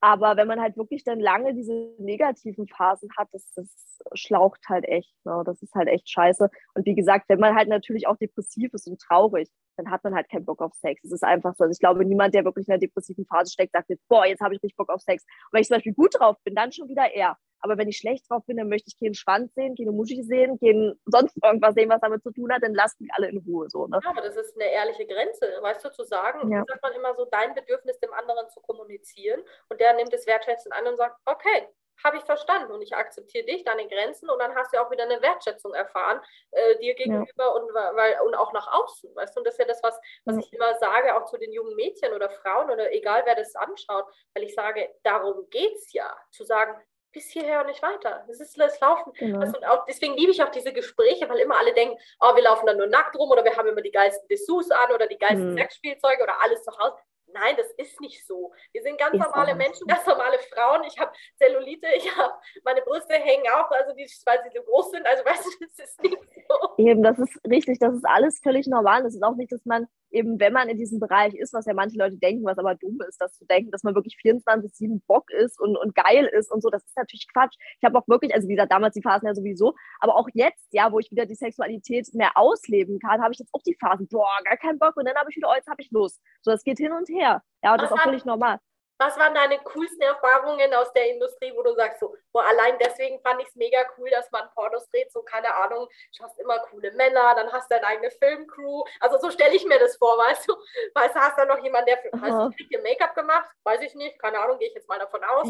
Aber wenn man halt wirklich dann lange diese negativen Phasen hat, das, das schlaucht halt echt. Ne? Das ist halt echt scheiße. Und wie gesagt, wenn man halt natürlich auch depressiv ist und traurig, dann hat man halt keinen Bock auf Sex. Es ist einfach so. Also ich glaube, niemand, der wirklich in einer depressiven Phase steckt, sagt jetzt, boah, jetzt habe ich richtig Bock auf Sex. Und wenn ich zum Beispiel gut drauf bin, dann schon wieder eher. Aber wenn ich schlecht drauf bin, dann möchte ich keinen Schwanz sehen, keine Muschi sehen, keinen sonst irgendwas sehen, was damit zu tun hat, dann lasst mich alle in Ruhe. So, ne? Ja, aber das ist eine ehrliche Grenze, weißt du, zu sagen, ja. sagt man immer so, dein Bedürfnis dem anderen zu kommunizieren und der nimmt es wertschätzend an und sagt, okay, habe ich verstanden und ich akzeptiere dich, deine Grenzen und dann hast du auch wieder eine Wertschätzung erfahren äh, dir gegenüber ja. und, weil, und auch nach außen, weißt du, und das ist ja das, was, was ich immer sage, auch zu den jungen Mädchen oder Frauen oder egal, wer das anschaut, weil ich sage, darum geht es ja, zu sagen, bis hierher und nicht weiter. Das ist das Laufen. Genau. und auch, deswegen liebe ich auch diese Gespräche, weil immer alle denken, oh, wir laufen dann nur nackt rum oder wir haben immer die geilsten Dessous an oder die geilsten mhm. Sexspielzeuge oder alles zu Hause. Nein, das ist nicht so. Wir sind ganz ist normale Menschen, ganz normale Frauen. Ich habe Zellulite, <laughs> ich habe meine Brüste hängen auch, also die, weil sie so groß sind. Also weißt du, das ist nicht so. <laughs> Eben, das ist richtig, das ist alles völlig normal. Das ist auch nicht, dass man eben, wenn man in diesem Bereich ist, was ja manche Leute denken, was aber dumm ist, das zu denken, dass man wirklich 24-7 Bock ist und, und geil ist und so, das ist natürlich Quatsch. Ich habe auch wirklich, also wie gesagt, damals die Phasen ja sowieso, aber auch jetzt, ja, wo ich wieder die Sexualität mehr ausleben kann, habe ich jetzt auch die Phasen, boah, gar keinen Bock und dann habe ich wieder, oh, jetzt habe ich Lust. So, das geht hin und her. Ja, und das ist auch völlig normal. Was waren deine coolsten Erfahrungen aus der Industrie, wo du sagst, so, boah, allein deswegen fand ich es mega cool, dass man Pornos dreht, so keine Ahnung, du hast immer coole Männer, dann hast du deine eigene Filmcrew. Also so stelle ich mir das vor, weißt du? Weißt du, hast dann noch jemanden, der für, weißt du, dir Make-up gemacht? Weiß ich nicht, keine Ahnung, gehe ich jetzt mal davon aus.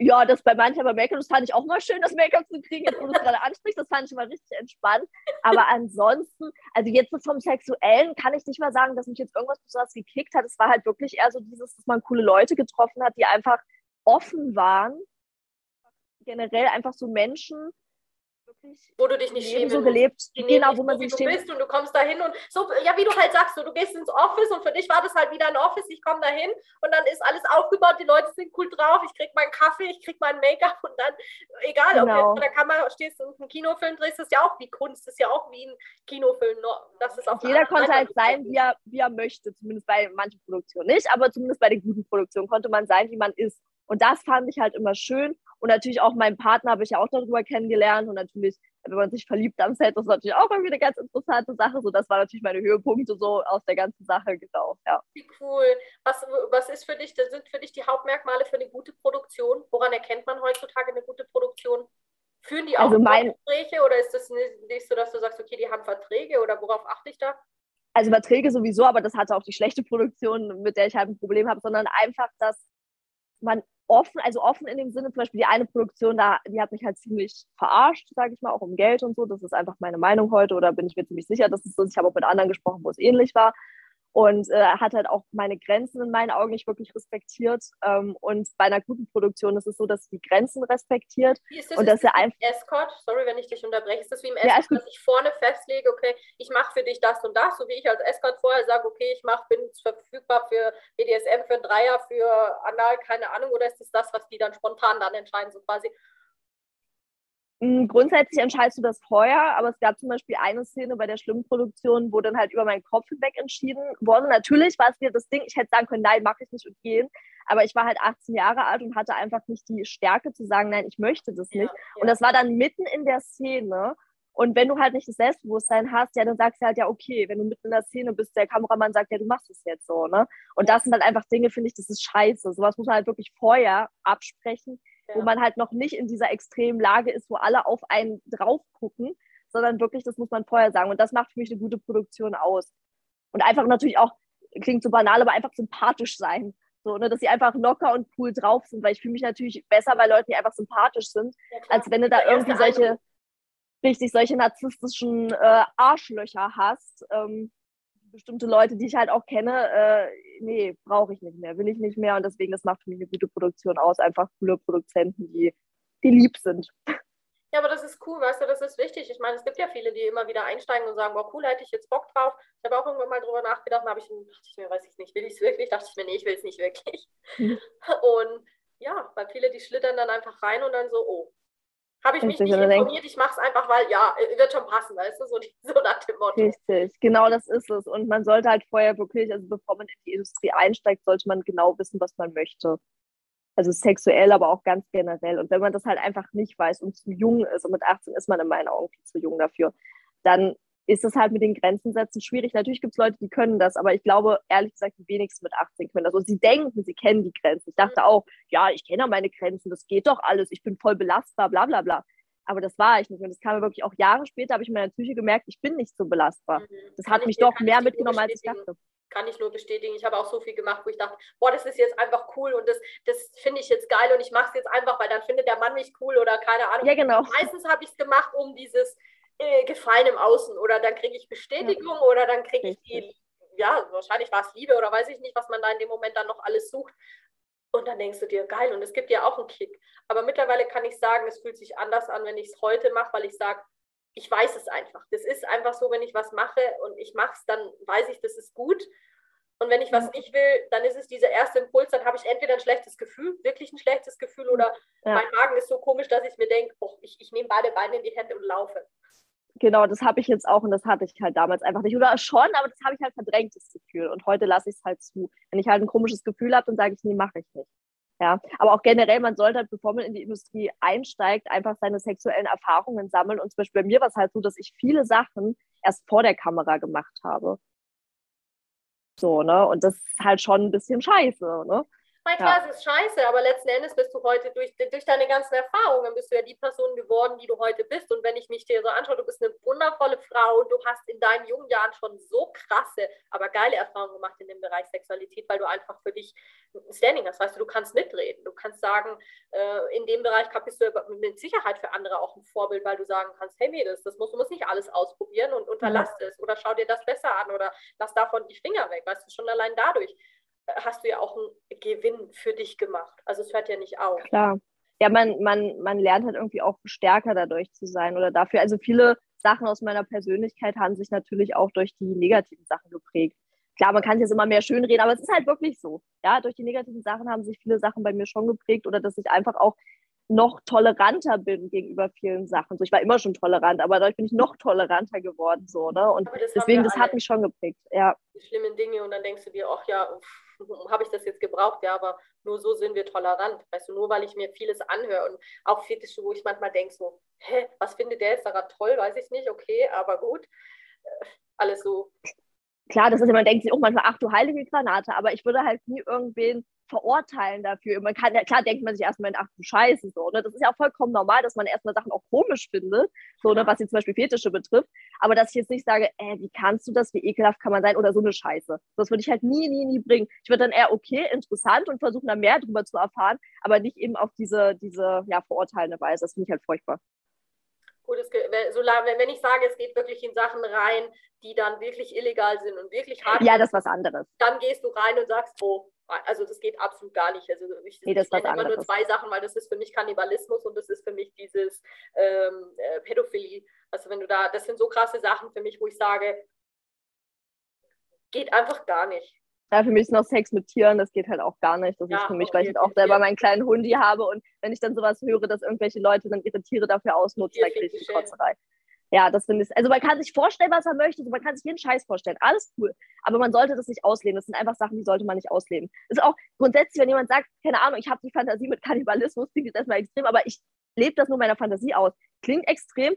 Ja, das bei manchen aber Make-up, das fand ich auch mal schön, das Make-up zu kriegen, jetzt wo du es gerade ansprichst, das fand ich mal richtig entspannt. Aber ansonsten, also jetzt vom Sexuellen kann ich nicht mal sagen, dass mich jetzt irgendwas besonders gekickt hat. Es war halt wirklich eher so dieses, dass man coole Leute getroffen hat, die einfach offen waren. Generell einfach so Menschen, wirklich wo du dich nicht schämen so gelebt, genau, wo man sich du bist und du kommst da hin und so, ja, wie du halt sagst, so, du gehst ins Office und für dich war das halt wieder ein Office, ich komme da hin und dann ist alles aufgebaut, die Leute sind cool drauf, ich krieg meinen Kaffee, ich krieg mein Make-up und dann, egal, genau. ob du jetzt vor der Kamera stehst und einen Kinofilm drehst, ist ja auch wie Kunst, ist ja auch wie ein Kinofilm, das ist auch Jeder konnte halt sein, wie er, wie er möchte, zumindest bei manchen Produktionen nicht, aber zumindest bei den guten Produktionen konnte man sein, wie man ist. Und das fand ich halt immer schön. Und natürlich auch meinen Partner habe ich ja auch darüber kennengelernt. Und natürlich, wenn man sich verliebt am Set, das ist natürlich auch irgendwie eine ganz interessante Sache. So, das war natürlich meine Höhepunkte so aus der ganzen Sache, genau. Ja. Wie cool. Was, was ist für dich, das sind für dich die Hauptmerkmale für eine gute Produktion? Woran erkennt man heutzutage eine gute Produktion? Führen die auch Also mein- Gespräche oder ist das nicht nicht so, dass du sagst, okay, die haben Verträge oder worauf achte ich da? also Verträge sowieso, aber das hatte auch die schlechte Produktion, mit der ich halt ein Problem habe, sondern einfach, dass man offen, also offen in dem Sinne, zum Beispiel die eine Produktion, da, die hat mich halt ziemlich verarscht, sage ich mal, auch um Geld und so. Das ist einfach meine Meinung heute oder bin ich mir ziemlich sicher, dass es so ist. Ich habe auch mit anderen gesprochen, wo es ähnlich war. Und äh, hat halt auch meine Grenzen in meinen Augen nicht wirklich respektiert. Ähm, und bei einer guten Produktion ist es so, dass sie die Grenzen respektiert. Wie ist das? Und ist dass er einfach- Escort? Sorry, wenn ich dich unterbreche. Ist das wie im Ja, Escort, ist gut. dass ich vorne festlege, okay, ich mache für dich das und das, so wie ich als Escort vorher sage, okay, ich mach, bin verfügbar für BDSM, für einen Dreier, für Anal, keine Ahnung, oder ist das das, was die dann spontan dann entscheiden, so quasi? Mm, Grundsätzlich entscheidest du das vorher, aber es gab zum Beispiel eine Szene bei der schlimmen Produktion, wo dann halt über meinen Kopf hinweg entschieden wurde. Natürlich war es mir das Ding, ich hätte sagen können, nein, mache ich nicht und gehen. Aber ich war halt 18 Jahre alt und hatte einfach nicht die Stärke zu sagen, nein, ich möchte das nicht. Ja, Und das war dann mitten in der Szene. Und wenn du halt nicht das Selbstbewusstsein hast, ja, dann sagst du halt, ja, okay, wenn du mitten in der Szene bist, der Kameramann sagt, ja, du machst es jetzt so, ne? Und das sind dann einfach Dinge, finde ich, das ist scheiße. Sowas muss man halt wirklich vorher absprechen, wo Ja. man halt noch nicht in dieser extremen Lage ist, wo alle auf einen drauf gucken, sondern wirklich, das muss man vorher sagen. Und das macht für mich eine gute Produktion aus. Und einfach natürlich auch, klingt so banal, aber einfach sympathisch sein. So, ne, dass sie einfach locker und cool drauf sind, weil ich fühle mich natürlich besser bei Leuten, die einfach sympathisch sind, Ja, als wenn du da irgendwie solche, richtig solche narzisstischen äh, Arschlöcher hast. Ähm, bestimmte Leute, die ich halt auch kenne, äh, nee, brauche ich nicht mehr, will ich nicht mehr. Und deswegen, das macht für mich eine gute Produktion aus. Einfach coole Produzenten, die, die lieb sind. Ja, aber das ist cool, weißt du, das ist wichtig. Ich meine, es gibt ja viele, die immer wieder einsteigen und sagen, boah, cool, hätte ich jetzt Bock drauf. Ich habe auch irgendwann mal drüber nachgedacht, habe ich, dachte ich mir, weiß ich nicht, will ich es wirklich? Dachte ich mir, nee, ich will es nicht wirklich. Mhm. <laughs> Und ja, weil viele, die schlittern dann einfach rein und dann so, oh, habe ich mich nicht informiert, ich mache es einfach, weil, ja, äh, wird schon passen, weißt du, so, <laughs> so nach dem Motto. Richtig, genau das ist es. Und man sollte halt vorher wirklich, also bevor man in die Industrie einsteigt, sollte man genau wissen, was man möchte. Also sexuell, aber auch ganz generell. Und wenn man das halt einfach nicht weiß und zu jung ist, und mit 18 ist man in meinen Augen viel zu jung dafür, dann ist es halt mit den Grenzen setzen schwierig. Natürlich gibt es Leute, die können das, aber ich glaube, ehrlich gesagt, die wenigsten mit 18 können das. Und sie denken, sie kennen die Grenzen. Ich dachte auch, ja, ich kenne ja meine Grenzen, das geht doch alles, ich bin voll belastbar, bla bla bla. Aber das war ich nicht. Und das kam mir wirklich auch Jahre später, habe ich in meiner Psyche gemerkt, ich bin nicht so belastbar. Mhm. Das Kann hat ich mich doch mehr mitgenommen, als ich dachte. kann ich nur bestätigen. Ich habe auch so viel gemacht, wo ich dachte, boah, das ist jetzt einfach cool und das, das finde ich jetzt geil und ich mache es jetzt einfach, weil dann findet der Mann mich cool oder keine Ahnung. Ja, genau. Meistens habe ich es gemacht, um dieses äh, Gefallen im Außen oder dann kriege ich Bestätigung oder dann kriege ich die, ja, wahrscheinlich war es Liebe oder weiß ich nicht, was man da in dem Moment dann noch alles sucht. Und dann denkst du dir, geil, und es gibt ja auch einen Kick. Aber mittlerweile kann ich sagen, es fühlt sich anders an, wenn ich es heute mache, weil ich sage, ich weiß es einfach. Das ist einfach so, wenn ich was mache und ich mache es, dann weiß ich, das ist gut. Und wenn ich was nicht will, dann ist es dieser erste Impuls, dann habe ich entweder ein schlechtes Gefühl, wirklich ein schlechtes Gefühl, oder Ja. mein Magen ist so komisch, dass ich mir denke, oh, ich, ich nehme beide Beine in die Hände und laufe. Genau, das habe ich jetzt auch und das hatte ich halt damals einfach nicht. Oder schon, aber das habe ich halt verdrängt, das Gefühl. Und heute lasse ich es halt zu. Wenn ich halt ein komisches Gefühl habe, dann sage ich, nee, mache ich nicht. Ja, aber auch generell, man sollte halt, bevor man in die Industrie einsteigt, einfach seine sexuellen Erfahrungen sammeln. Und zum Beispiel bei mir war es halt so, dass ich viele Sachen erst vor der Kamera gemacht habe. So, ne? Und das ist halt schon ein bisschen scheiße, ne? Mein klar, es ist scheiße, aber letzten Endes bist du heute durch, durch deine ganzen Erfahrungen, bist du ja die Person geworden, die du heute bist. Und wenn ich mich dir so anschaue, du bist eine wundervolle Frau und du hast in deinen jungen Jahren schon so krasse, aber geile Erfahrungen gemacht in dem Bereich Sexualität, weil du einfach für dich ein Standing hast. Weißt du, du kannst mitreden. Du kannst sagen, äh, in dem Bereich bist du mit Sicherheit für andere auch ein Vorbild, weil du sagen kannst, hey Mädels, das musst, du musst nicht alles ausprobieren und unterlass es oder schau dir das besser an oder lass davon die Finger weg. Weißt du, schon allein dadurch hast du ja auch einen Gewinn für dich gemacht. Also es hört ja nicht auf. Klar. Ja, man, man, man lernt halt irgendwie auch stärker dadurch zu sein oder dafür. Also viele Sachen aus meiner Persönlichkeit haben sich natürlich auch durch die negativen Sachen geprägt. Klar, man kann es jetzt immer mehr schönreden, aber es ist halt wirklich so. Ja, durch die negativen Sachen haben sich viele Sachen bei mir schon geprägt oder dass ich einfach auch noch toleranter bin gegenüber vielen Sachen. So, ich war immer schon tolerant, aber dadurch bin ich noch toleranter geworden. So, ne? Und das deswegen, das hat mich schon geprägt. Ja, Die schlimmen Dinge und dann denkst du dir, ach ja, uff, habe ich das jetzt gebraucht? Ja, aber nur so sind wir tolerant. Weißt du, nur weil ich mir vieles anhöre und auch Fetische, wo ich manchmal denke so, hä, was findet der jetzt daran toll? Weiß ich nicht, okay, aber gut. Äh, alles so. Klar, das ist, man denkt sich auch manchmal, ach du heilige Granate, aber ich würde halt nie irgendwen verurteilen dafür. Man kann, klar denkt man sich erstmal, ach du Scheiße, so, ne? Das ist ja auch vollkommen normal, dass man erstmal Sachen auch komisch findet, so, ne, was jetzt zum Beispiel Fetische betrifft. Aber dass ich jetzt nicht sage, äh, wie kannst du das, wie ekelhaft kann man sein oder so eine Scheiße. Das würde ich halt nie, nie, nie bringen. Ich würde dann eher, okay, interessant und versuchen, da mehr drüber zu erfahren, aber nicht eben auf diese, diese, ja, verurteilende Weise. Das finde ich halt furchtbar. Gut, es, wenn ich sage, es geht wirklich in Sachen rein, die dann wirklich illegal sind und wirklich hart. Ja, das ist was anderes. Dann gehst du rein und sagst, oh, also das geht absolut gar nicht. Also ich, nee, das ich immer nur zwei Sachen, weil das ist für mich Kannibalismus und das ist für mich dieses ähm, äh, Pädophilie. Also wenn du da, das sind so krasse Sachen für mich, wo ich sage, geht einfach gar nicht. Ja, für mich ist noch Sex mit Tieren, das geht halt auch gar nicht. Das ja, ist für mich, weil ich auch selber meinen kleinen Hundi habe und wenn ich dann sowas höre, dass irgendwelche Leute dann ihre Tiere dafür ausnutzen, dann kriege ich die Kotzerei. Ja, das finde ich, also man kann sich vorstellen, was er möchte, man kann sich jeden Scheiß vorstellen, alles cool, aber man sollte das nicht ausleben, das sind einfach Sachen, die sollte man nicht ausleben. Das ist auch grundsätzlich, wenn jemand sagt, keine Ahnung, ich habe die Fantasie mit Kannibalismus, klingt jetzt erstmal extrem, aber ich lebe das nur meiner Fantasie aus. Klingt extrem,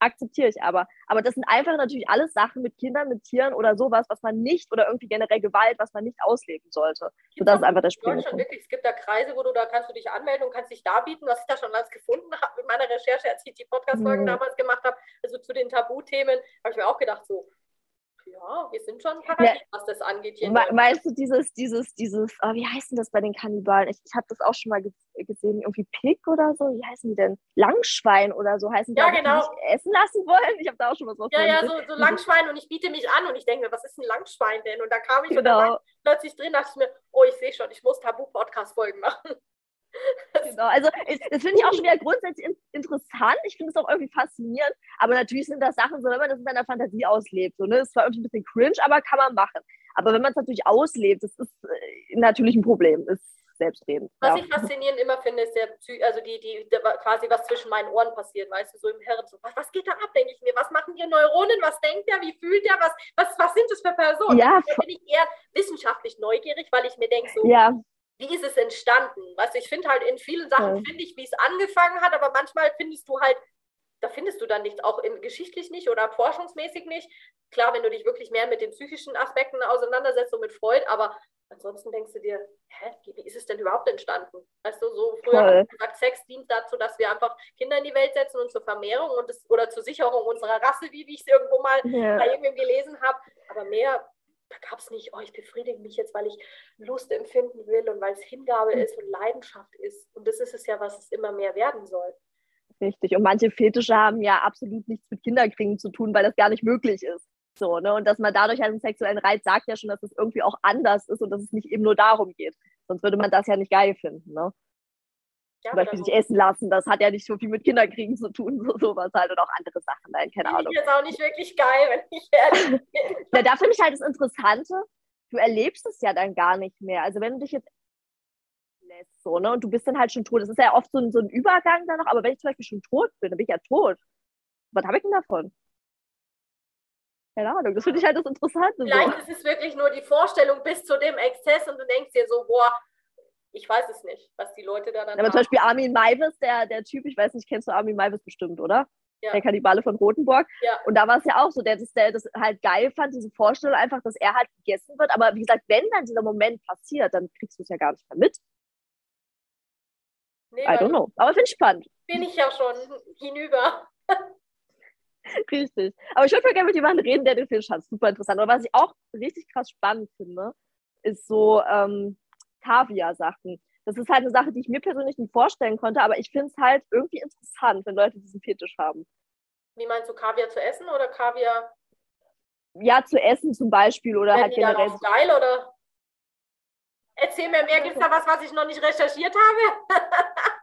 akzeptiere ich aber. Aber das sind einfach natürlich alles Sachen mit Kindern, mit Tieren oder sowas, was man nicht oder irgendwie generell Gewalt, was man nicht ausleben sollte. So, das ist einfach der Spiel. Es gibt da Kreise, wo du da kannst du dich anmelden und kannst dich da bieten, was ich da schon alles gefunden habe mit meiner Recherche, als ich die Podcast-Folgen mhm. damals gemacht habe, also zu den Tabuthemen, habe ich mir auch gedacht, so, ja, wir sind schon parallel, ja. was das angeht. Hier Me meinst du dieses, dieses, dieses, oh, wie heißt denn das bei den Kannibalen? Ich, ich habe das auch schon mal ge gesehen, irgendwie Pig oder so. Wie heißen die denn? Langschwein oder so heißen die, ja, genau. die essen lassen wollen. Ich habe da auch schon was Ja, ja, so, so Langschwein und ich biete mich an und ich denke mir, was ist ein Langschwein denn? Und da kam ich genau. plötzlich drin, dachte ich mir, oh, ich sehe schon, ich muss Tabu-Podcast-Folgen machen. <laughs> Genau, also das finde ich auch schon wieder grundsätzlich interessant. Ich finde es auch irgendwie faszinierend. Aber natürlich sind das Sachen, so wenn man das in seiner Fantasie auslebt. So, ne? Das ist zwar irgendwie ein bisschen cringe, aber kann man machen. Aber wenn man es natürlich auslebt, das ist äh, natürlich ein Problem. Ist selbstredend. Was ja. ich faszinierend immer finde, ist der also die, die, der, quasi was zwischen meinen Ohren passiert, weißt du, so im Hirn. So, was, was geht da ab, denke ich mir? Was machen die Neuronen? Was denkt der? Wie fühlt der? Was, was, was sind das für Personen? Ja, da bin ich eher wissenschaftlich neugierig, weil ich mir denke, so, ja wie ist es entstanden? Weißt du, ich finde halt in vielen Sachen, ja. finde ich, wie es angefangen hat, aber manchmal findest du halt, da findest du dann nichts, auch in, geschichtlich nicht oder forschungsmäßig nicht. Klar, wenn du dich wirklich mehr mit den psychischen Aspekten auseinandersetzt und mit Freud, aber ansonsten denkst du dir, hä, wie ist es denn überhaupt entstanden? Weißt du, so früher Voll. gesagt, Sex dient dazu, dass wir einfach Kinder in die Welt setzen und zur Vermehrung und das, oder zur Sicherung unserer Rasse, wie, wie ich es irgendwo mal ja. bei irgendwem gelesen habe. Aber mehr da gab es nicht, oh, ich befriedige mich jetzt, weil ich Lust empfinden will und weil es Hingabe ist und Leidenschaft ist. Und das ist es ja, was es immer mehr werden soll. Richtig. Und manche Fetische haben ja absolut nichts mit Kinderkriegen zu tun, weil das gar nicht möglich ist. So, ne? Und dass man dadurch einen sexuellen Reiz sagt ja schon, dass es irgendwie auch anders ist und dass es nicht eben nur darum geht. Sonst würde man das ja nicht geil finden. Ne? Ja, Zum Beispiel sich essen lassen, das hat ja nicht so viel mit Kinderkriegen zu tun, so sowas halt und auch andere Sachen, nein, keine Ahnung. Das ist auch nicht wirklich geil, wenn ich ehrlich <laughs> bin. ja, da finde ich halt das Interessante, du erlebst es ja dann gar nicht mehr. Also wenn du dich jetzt lässt, so, ne, und du bist dann halt schon tot, das ist ja oft so ein, so ein Übergang dann noch, aber wenn ich zum Beispiel schon tot bin, dann bin ich ja tot. Was habe ich denn davon? Keine Ahnung, das finde ich halt das Interessante. Vielleicht so. ist es wirklich nur die Vorstellung bis zu dem Exzess und du denkst dir so, boah, ich weiß es nicht, was die Leute da dann. Aber haben. zum Beispiel Armin Maivis, der, der Typ, ich weiß nicht, kennst du Armin Maivis bestimmt, oder? Ja. Der Kannibale von Rotenburg. Ja. Und da war es ja auch so, der das, der das halt geil fand, diese Vorstellung einfach, dass er halt gegessen wird. Aber wie gesagt, wenn dann dieser Moment passiert, dann kriegst du es ja gar nicht mehr mit. Nee, I don't know. Aber finde ich spannend. Bin ich ja schon hinüber. <laughs> richtig. Aber ich würde mal gerne mit jemandem reden, der den Film hat. Super interessant. Aber was ich auch richtig krass spannend finde, ist so, ähm, Kaviar-Sachen. Das ist halt eine Sache, die ich mir persönlich nicht vorstellen konnte, aber ich finde es halt irgendwie interessant, wenn Leute diesen Fetisch haben. Wie meinst du, Kaviar zu essen oder Kaviar? Ja, zu essen zum Beispiel oder Werden halt die generell. Dann auch geil oder? Erzähl mir mehr, gibt es da was, was ich noch nicht recherchiert habe? <laughs>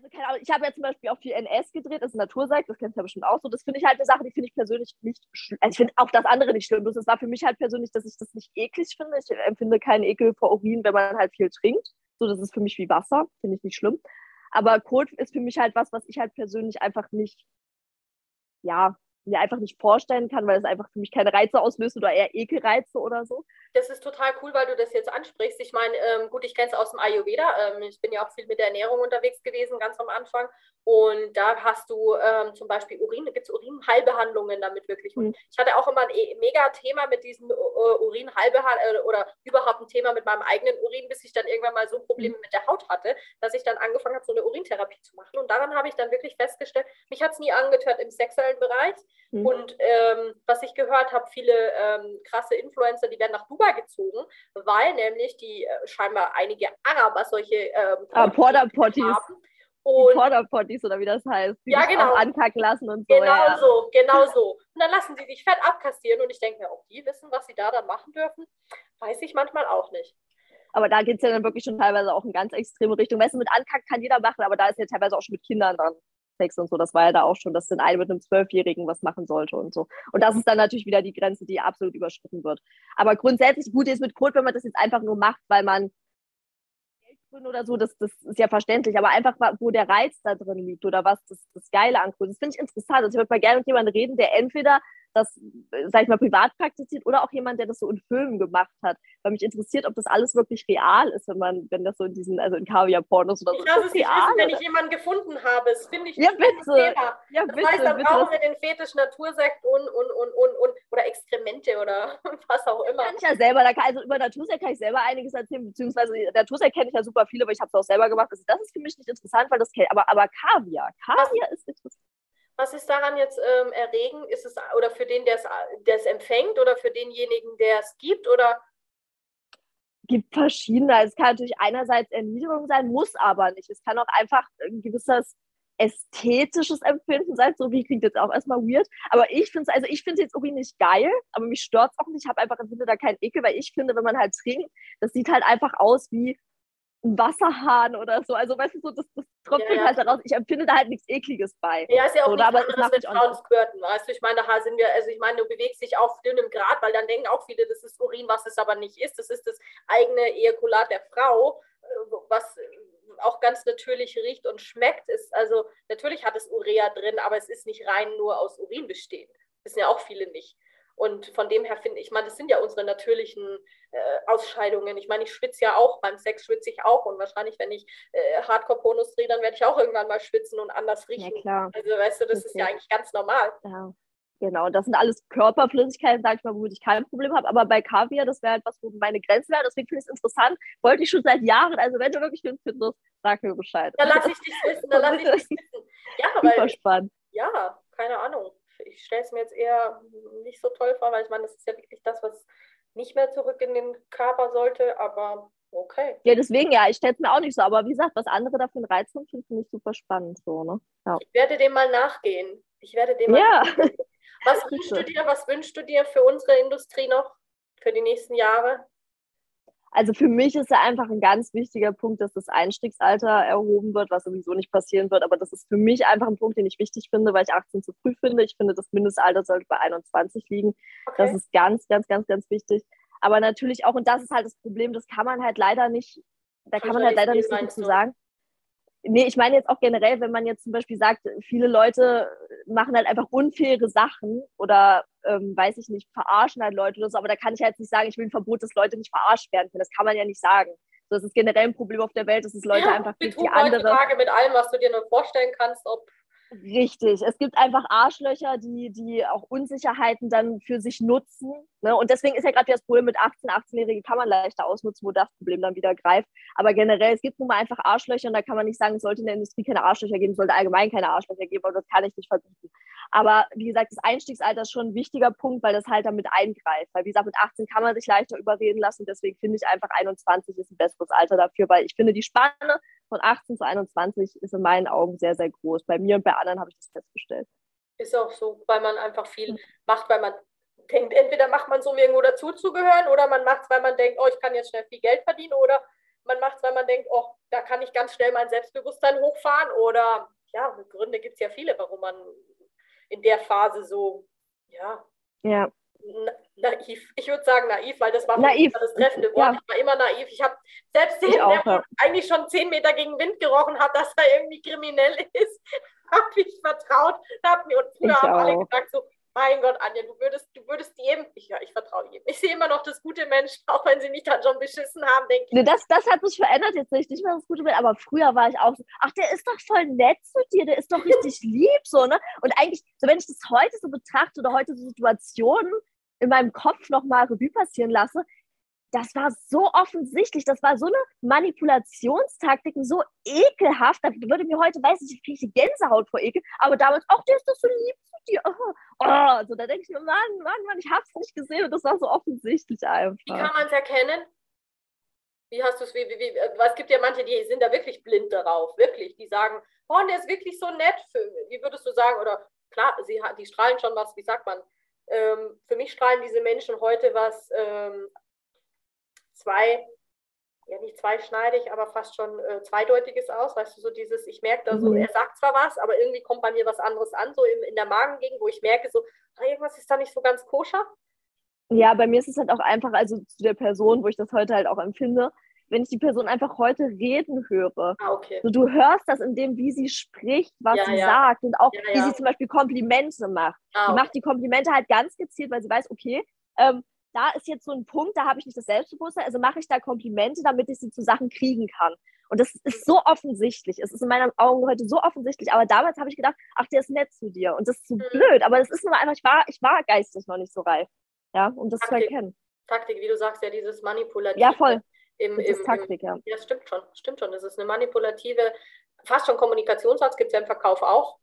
also keine Ahnung, ich habe ja zum Beispiel auch viel NS gedreht, das ist Natursex, das kennst du ja bestimmt auch so. Das finde ich halt eine Sache, die finde ich persönlich nicht schlimm. Also ich finde auch das andere nicht schlimm. Das war für mich halt persönlich, dass ich das nicht eklig finde. Ich empfinde keinen Ekel vor Urin, wenn man halt viel trinkt. So, das ist für mich wie Wasser, finde ich nicht schlimm. Aber Kot ist für mich halt was, was ich halt persönlich einfach nicht, ja, mir einfach nicht vorstellen kann, weil es einfach für mich keine Reize auslöst oder eher Ekelreize oder so. Das ist total cool, weil du das jetzt ansprichst. Ich meine, ähm, gut, ich kenne es aus dem Ayurveda. Ähm, ich bin ja auch viel mit der Ernährung unterwegs gewesen, ganz am Anfang. Und da hast du ähm, zum Beispiel Urin, gibt es Urinheilbehandlungen damit wirklich. Und mhm. ich hatte auch immer ein e mega Thema mit diesem uh, Urinheilbehandlung äh, oder überhaupt ein Thema mit meinem eigenen Urin, bis ich dann irgendwann mal so Probleme mhm. mit der Haut hatte, dass ich dann angefangen habe, so eine Urintherapie zu machen. Und daran habe ich dann wirklich festgestellt, mich hat es nie angetört im sexuellen Bereich. Mhm. Und ähm, was ich gehört habe, viele ähm, krasse Influencer, die werden nach Dubai gezogen, weil nämlich die äh, scheinbar einige Araber solche ähm, ah, Porta Potties haben. Und Porta Potties oder wie das heißt, die ja, genau. ankacken lassen und so. Genau ja. so, genau so. Und dann lassen sie sich fett abkassieren und ich denke mir, ob die wissen, was sie da dann machen dürfen, weiß ich manchmal auch nicht. Aber da geht es ja dann wirklich schon teilweise auch in ganz extreme Richtung. Weißt du, mit Ankack kann jeder machen, aber da ist ja teilweise auch schon mit Kindern dran. Sex und so, das war ja da auch schon, dass dann eine mit einem Zwölfjährigen was machen sollte und so. Und das ist dann natürlich wieder die Grenze, die absolut überschritten wird. Aber grundsätzlich gut ist mit Code, wenn man das jetzt einfach nur macht, weil man oder so, das, das ist ja verständlich, aber einfach, wo der Reiz da drin liegt oder was das, das Geile an Code, das finde ich interessant. Also ich würde mal gerne mit jemandem reden, der entweder das, sag ich mal, privat praktiziert oder auch jemand, der das so in Filmen gemacht hat. Weil mich interessiert, ob das alles wirklich real ist, wenn man, wenn das so in diesen, also in Kaviar-Pornos oder so. Ich lasse es nicht wissen, wenn ich jemanden gefunden habe. Das finde ich ja, bitte. Ja, bitte, das heißt, dann bitte. brauchen wir den Fetisch Natursekt und, und, und, und, und oder Exkremente oder <laughs> was auch immer. Kann ich ja selber, da kann, also über Natursekt kann ich selber einiges erzählen, beziehungsweise Natursekt kenne ich ja super viele, aber ich habe es auch selber gemacht. Also das ist für mich nicht interessant, weil das kennt, aber, aber Kaviar, Kaviar ist interessant. Was ist daran jetzt ähm, erregend? Ist es oder für den, der es empfängt oder für denjenigen, der es gibt? Oder? gibt verschiedene. Es kann natürlich einerseits Erniedrigung sein, muss aber nicht. Es kann auch einfach ein gewisses ästhetisches Empfinden sein. So wie klingt jetzt auch erstmal weird. Aber ich finde es, also ich finde jetzt irgendwie nicht geil, aber mich stört es auch nicht. Ich habe einfach empfinde da keinen Ekel, weil ich finde, wenn man halt trinkt, das sieht halt einfach aus wie ein Wasserhahn oder so. Also weißt du, so, das, das tröpfelt ja, ja. halt daraus. Ich empfinde da halt nichts Ekliges bei. Ja, ist ja auch so, aber anderes mit Frauen squirten, weißt du? Ich meine, da sind wir, also ich meine, du bewegst dich auf dünnem Grad, weil dann denken auch viele, das ist Urin, was es aber nicht ist. Das ist das eigene Ejakulat der Frau, äh, was auch ganz natürlich riecht und schmeckt. Ist, also natürlich hat es Urea drin, aber es ist nicht rein nur aus Urin bestehend. Das wissen ja auch viele nicht. Und von dem her finde ich, meine, das sind ja unsere natürlichen äh, Ausscheidungen. Ich meine, ich schwitze ja auch, beim Sex schwitze ich auch und wahrscheinlich, wenn ich äh, Hardcore-Pornos drehe, dann werde ich auch irgendwann mal schwitzen und anders riechen. Ja, klar. Also weißt du, das okay. ist ja eigentlich ganz normal. Ja. Genau, das sind alles Körperflüssigkeiten, sag ich mal, womit ich kein Problem habe. Aber bei Kaviar, das wäre halt was, wo meine Grenze wäre. Deswegen finde ich es interessant. Wollte ich schon seit Jahren. Also, wenn du wirklich Film findest, sag mir Bescheid. Da lasse ich dich wissen. Da <laughs> lasse ich dich wissen. Ja, aber. Super spannend. Ja, keine Ahnung ich stelle es mir jetzt eher nicht so toll vor, weil ich meine, das ist ja wirklich das, was nicht mehr zurück in den Körper sollte, aber okay. Ja, deswegen ja, ich stelle es mir auch nicht so, aber wie gesagt, was andere davon reizen, finde ich super spannend so, ne? Ja. Ich werde dem mal nachgehen. Ich werde dem mal ja. nachgehen. <laughs> Was wünschst du dir, was wünschst du dir für unsere Industrie noch für die nächsten Jahre? Also für mich ist ja einfach ein ganz wichtiger Punkt, dass das Einstiegsalter erhoben wird, was sowieso nicht passieren wird. Aber das ist für mich einfach ein Punkt, den ich wichtig finde, weil ich 18 zu früh finde. Ich finde, das Mindestalter sollte bei 21 liegen. Okay. Das ist ganz, ganz, ganz, ganz wichtig. Aber natürlich auch, und das ist halt das Problem, das kann man halt leider nicht, da kann man halt leider nicht so viel zu sagen. Nee, ich meine jetzt auch generell, wenn man jetzt zum Beispiel sagt, viele Leute machen halt einfach unfaire Sachen oder ähm, weiß ich nicht, verarschen halt Leute oder so, aber da kann ich halt nicht sagen, ich will ein Verbot, dass Leute nicht verarscht werden können. Das kann man ja nicht sagen. das ist generell ein Problem auf der Welt, dass es Leute ja, einfach gibt, die andere. Frage mit allem, was du dir nur vorstellen kannst, ob Richtig. Es gibt einfach Arschlöcher, die, die auch Unsicherheiten dann für sich nutzen. Ne? Und deswegen ist ja gerade das Problem mit 18, 18-Jährigen kann man leichter ausnutzen, wo das Problem dann wieder greift. Aber generell, es gibt nun mal einfach Arschlöcher und da kann man nicht sagen, es sollte in der Industrie keine Arschlöcher geben, es sollte allgemein keine Arschlöcher geben, aber das kann ich nicht verbieten. Aber wie gesagt, das Einstiegsalter ist schon ein wichtiger Punkt, weil das halt damit eingreift. Weil wie gesagt, mit 18 kann man sich leichter überreden lassen. Deswegen finde ich einfach 21 ist ein besseres Alter dafür, weil ich finde, die Spanne von 18 zu 21 ist in meinen Augen sehr, sehr groß. Bei mir und bei anderen habe ich das festgestellt. Ist auch so, weil man einfach viel macht, weil man denkt, entweder macht man es, um irgendwo dazuzugehören, oder man macht es, weil man denkt, oh, ich kann jetzt schnell viel Geld verdienen, oder man macht es, weil man denkt, oh, da kann ich ganz schnell mein Selbstbewusstsein hochfahren, oder ja, Gründe gibt es ja viele, warum man in der Phase so, ja, ja naiv. Ich würde sagen naiv, weil das war naiv. das treffende Wort. Ja. Ich war immer naiv. Ich habe selbst den, auch, der ja. eigentlich schon zehn Meter gegen Wind gerochen hat, dass er irgendwie kriminell <laughs> ist, habe ich vertraut. Hab mir, und früher haben alle gesagt so, mein Gott, Anja, du würdest, du würdest jedem, ich, ja, ich vertraue jedem. Ich sehe immer noch das gute Menschen, <laughs> auch wenn sie mich dann schon beschissen haben, denke ich. Nee, das, das hat sich verändert jetzt nicht, nicht mehr das gute Mensch, aber früher war ich auch so, ach, der ist doch voll nett zu dir, der ist doch <laughs> richtig lieb, so, ne? Und eigentlich, so wenn ich das heute so betrachte oder heute so Situationen in meinem Kopf nochmal Revue passieren lasse, das war so offensichtlich, das war so eine Manipulationstaktik, so ekelhaft. Da würde mir heute, weiß ich, ich kriege Gänsehaut vor Ekel, aber damals, ach, der ist doch so lieb zu dir. Oh, oh. Da denke ich mir, Mann, Mann, Mann, ich hab's nicht gesehen und das war so offensichtlich einfach. Wie kann man es erkennen? Wie hast du es, wie, wie, wie, es gibt ja manche, die sind da wirklich blind darauf, wirklich, die sagen, oh, der ist wirklich so nett, für, wie würdest du sagen, oder klar, sie, die strahlen schon was, wie sagt man, ähm, für mich strahlen diese Menschen heute was ähm, zwei, ja nicht zweischneidig, aber fast schon äh, zweideutiges aus. Weißt du, so dieses, ich merke da so, mhm. er sagt zwar was, aber irgendwie kommt bei mir was anderes an, so in, in der Magengegend, wo ich merke, so, ah, irgendwas ist da nicht so ganz koscher. Ja, bei mir ist es halt auch einfach, also zu der Person, wo ich das heute halt auch empfinde, wenn ich die Person einfach heute reden höre. Ah, okay. so, du hörst das in dem, wie sie spricht, was ja, sie ja. sagt und auch, ja, wie sie zum Beispiel Komplimente macht. Ah, okay. Die macht die Komplimente halt ganz gezielt, weil sie weiß, okay, ähm, da ist jetzt so ein Punkt, da habe ich nicht das Selbstbewusstsein, also mache ich da Komplimente, damit ich sie zu Sachen kriegen kann. Und das ist so offensichtlich. Es ist in meinen Augen heute so offensichtlich. Aber damals habe ich gedacht, ach, der ist nett zu dir. Und das ist so mhm. blöd. Aber es ist nur einfach, ich war, ich war geistig noch nicht so reif. Ja, um das Taktik, zu erkennen. Taktik, wie du sagst, ja, dieses manipulative. Ja, voll. Im, das ist im, Taktik, ja. Ja, stimmt schon. Stimmt schon. Das ist eine manipulative fast schon Kommunikationssatz gibt es ja im Verkauf auch,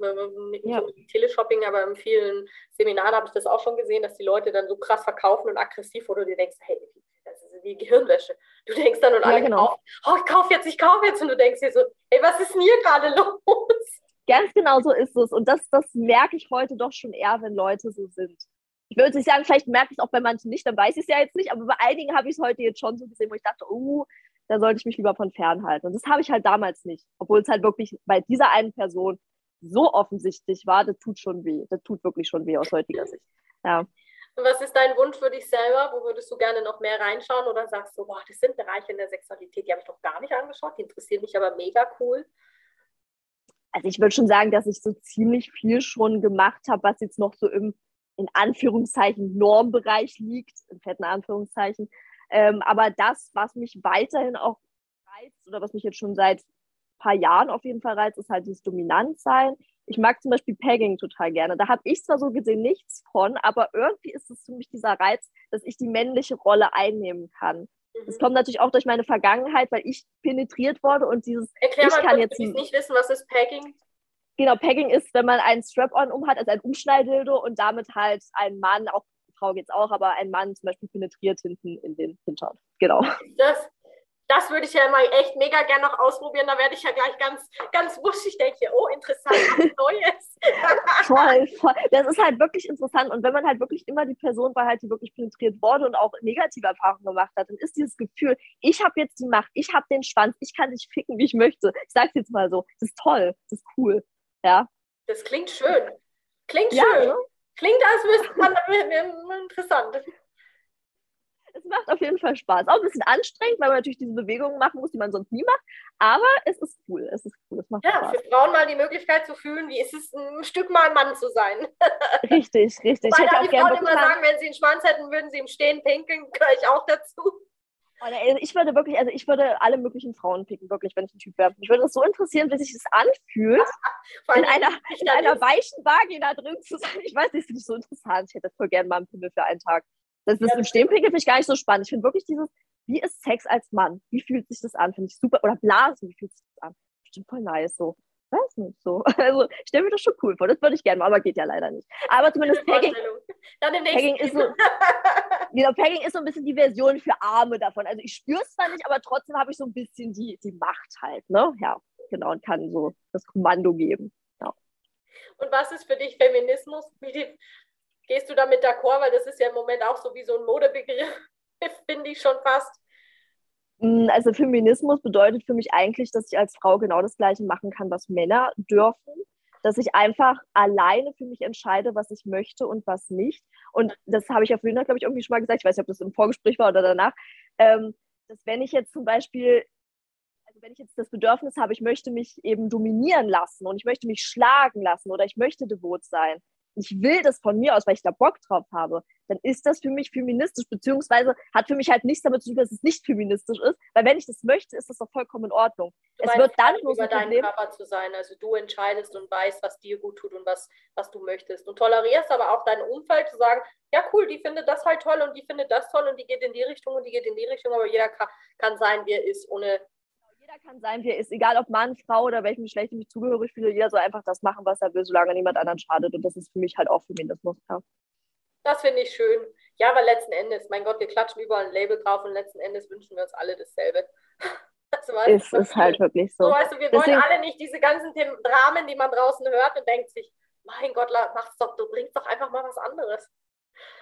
nicht ja. so Teleshopping, aber in vielen Seminaren habe ich das auch schon gesehen, dass die Leute dann so krass verkaufen und aggressiv, wo du dir denkst, hey, das ist wie Gehirnwäsche. Du denkst dann und ja, alle genau. kaufen, oh, ich kaufe jetzt, ich kaufe jetzt und du denkst dir so, hey, was ist denn hier gerade <laughs> los? Ganz genau so ist es und das, das merke ich heute doch schon eher, wenn Leute so sind. Ich würde nicht sagen, vielleicht merke ich es auch bei manchen nicht, dann weiß ich es ja jetzt nicht, aber bei einigen habe ich es heute jetzt schon so gesehen, wo ich dachte, oh, da sollte ich mich lieber von fernhalten. Und das habe ich halt damals nicht, obwohl es halt wirklich bei dieser einen Person so offensichtlich war, das tut schon weh. Das tut wirklich schon weh aus heutiger Sicht. Ja. Und was ist dein Wunsch für dich selber? Wo würdest du gerne noch mehr reinschauen? Oder sagst du, boah, das sind Bereiche in der Sexualität, die habe ich noch gar nicht angeschaut, die interessieren mich aber mega cool? Also ich würde schon sagen, dass ich so ziemlich viel schon gemacht habe, was jetzt noch so im, in Anführungszeichen, Normbereich liegt, in fetten Anführungszeichen. Ähm, aber das, was mich weiterhin auch reizt oder was mich jetzt schon seit ein paar Jahren auf jeden Fall reizt, ist halt dieses Dominantsein. Ich mag zum Beispiel Pegging total gerne. Da habe ich zwar so gesehen nichts von, aber irgendwie ist es für mich dieser Reiz, dass ich die männliche Rolle einnehmen kann. Das mhm. kommt natürlich auch durch meine Vergangenheit, weil ich penetriert wurde und dieses. Erklär ich mal, kann jetzt nicht wissen, was ist Pegging? Genau, Pegging ist, wenn man einen Strap-on umhat, also ein Umschnalldildo und damit halt einen Mann auch Frau geht es auch, aber ein Mann zum Beispiel penetriert hinten in den Hintern. Genau. Das, das würde ich ja mal echt mega gerne noch ausprobieren. Da werde ich ja gleich ganz, ganz wuschig. denke, oh, interessant, was <laughs> Neues. voll, voll. Das ist halt wirklich interessant. Und wenn man halt wirklich immer die Person war, halt, die wirklich penetriert wurde und auch negative Erfahrungen gemacht hat, dann ist dieses Gefühl, ich habe jetzt die Macht, ich habe den Schwanz, ich kann dich ficken, wie ich möchte. Ich sage es jetzt mal so. Das ist toll, das ist cool. Ja. Das klingt schön. Klingt ja, schön. Klingt, als müsste man interessant. Es macht auf jeden Fall Spaß. Auch ein bisschen anstrengend, weil man natürlich diese Bewegungen machen muss, die man sonst nie macht. Aber es ist cool. Es ist cool. Es macht ja, Spaß. für Frauen mal die Möglichkeit zu fühlen, wie ist es, ein Stück mal Mann zu sein. <laughs> Richtig, richtig. Weil da die Frauen immer sagen, wenn sie einen Schwanz hätten, würden sie im Stehen pinkeln, gehöre ich auch dazu. Also ich würde wirklich, also ich würde alle möglichen Frauen picken, wirklich, wenn ich ein Typ wäre. Mich würde das so interessieren, wie sich das anfühlt, <laughs> in einer, in einer weichen Vagina drin zu sein. Ich weiß nicht, das finde ich so interessant. Ich hätte voll gerne mal einen Pimmel für einen Tag. Das ist ja, im Stehenpinkel finde ich gar nicht so spannend. Ich finde wirklich dieses, wie ist Sex als Mann? Wie fühlt sich das an? Finde ich super. Oder Blasen, wie fühlt sich das an? Bestimmt voll nice so weiß nicht so. <laughs> Also ich stelle mir das schon cool vor. Das würde ich gerne mal, aber geht ja leider nicht. Aber zumindest Pegging, Pegging ist so, <laughs> genau, Pegging ist so ein bisschen die Version für Arme davon. Also ich spüre es zwar nicht, aber trotzdem habe ich so ein bisschen die, die Macht halt, ne? Ja, genau, und kann so das Kommando geben. Ja. Und was ist für dich Feminismus? Wie gehst du damit d'accord? Weil das ist ja im Moment auch so wie so ein Modebegriff, <laughs> finde ich schon fast. Mm, also Feminismus bedeutet für mich eigentlich, dass ich als Frau genau das Gleiche machen kann, was Männer dürfen. Dass ich einfach alleine für mich entscheide, was ich möchte und was nicht. Und das habe ich auf jeden Fall, glaube ich, irgendwie schon mal gesagt. Ich weiß nicht, ob das im Vorgespräch war oder danach. Ähm, dass wenn ich jetzt zum Beispiel wenn ich jetzt das Bedürfnis habe, ich möchte mich eben dominieren lassen und ich möchte mich schlagen lassen oder ich möchte devot sein, ich will das von mir aus, weil ich da Bock drauf habe, dann ist das für mich feministisch, beziehungsweise hat für mich halt nichts damit zu tun, dass es nicht feministisch ist, weil wenn ich das möchte, ist das doch vollkommen in Ordnung. Du es wird dann bloß über deinen Körper zu sein, also du entscheidest und weißt, was dir gut tut und was, was du möchtest. Und tolerierst aber auch dein Umfeld zu sagen, ja cool, die findet das halt toll und die findet das toll und die geht in die Richtung und die geht in die Richtung, aber jeder kann, kann sein, wie er ist, ohne jeder kann sein, wie er ist, egal ob Mann, Frau oder welchem Geschlecht ich mich zugehörig fühle, jeder soll einfach das machen, was er will, solange niemand anderen schadet. Und das ist für mich halt auch Feminismus. Ja. Das finde ich schön. Ja, weil letzten Endes, mein Gott, wir klatschen überall ein Label drauf und letzten Endes wünschen wir uns alle dasselbe. <laughs> Das ist, ist halt wirklich so. so weißt du, wir Deswegen, wollen alle nicht diese ganzen Dramen, die man draußen hört und denkt sich, mein Gott, mach's doch, du bringst doch einfach mal was anderes.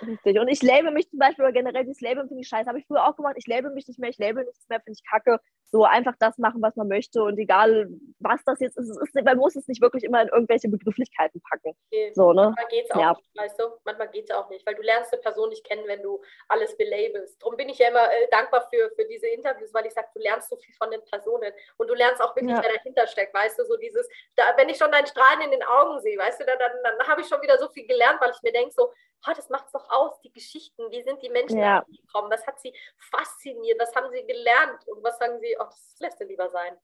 Richtig. Und ich label mich zum Beispiel, oder generell dieses Label finde ich scheiße. Habe ich früher auch gemacht. Ich label mich nicht mehr, ich label nichts mehr, finde ich kacke. So einfach das machen, was man möchte. Und egal, was das jetzt ist, ist man muss es nicht wirklich immer in irgendwelche Begrifflichkeiten packen. Okay. So, ne? Manchmal geht es auch ja. nicht, weißt du? Manchmal geht es auch nicht, weil du lernst eine Person nicht kennen, wenn du alles belabelst. Darum bin ich ja immer äh, dankbar für, für diese Interviews, weil ich sage, du lernst so viel von den Personen und du lernst auch wirklich, ja. wer dahinter steckt, weißt du? So dieses, da, wenn ich schon deinen Strahlen in den Augen sehe, weißt du, dann, dann, dann habe ich schon wieder so viel gelernt, weil ich mir denke, so, oh, das macht es doch aus, die Geschichten, wie sind die Menschen ja. gekommen, was hat sie fasziniert, was haben sie gelernt und was sagen sie, oh, das lässt du lieber sein.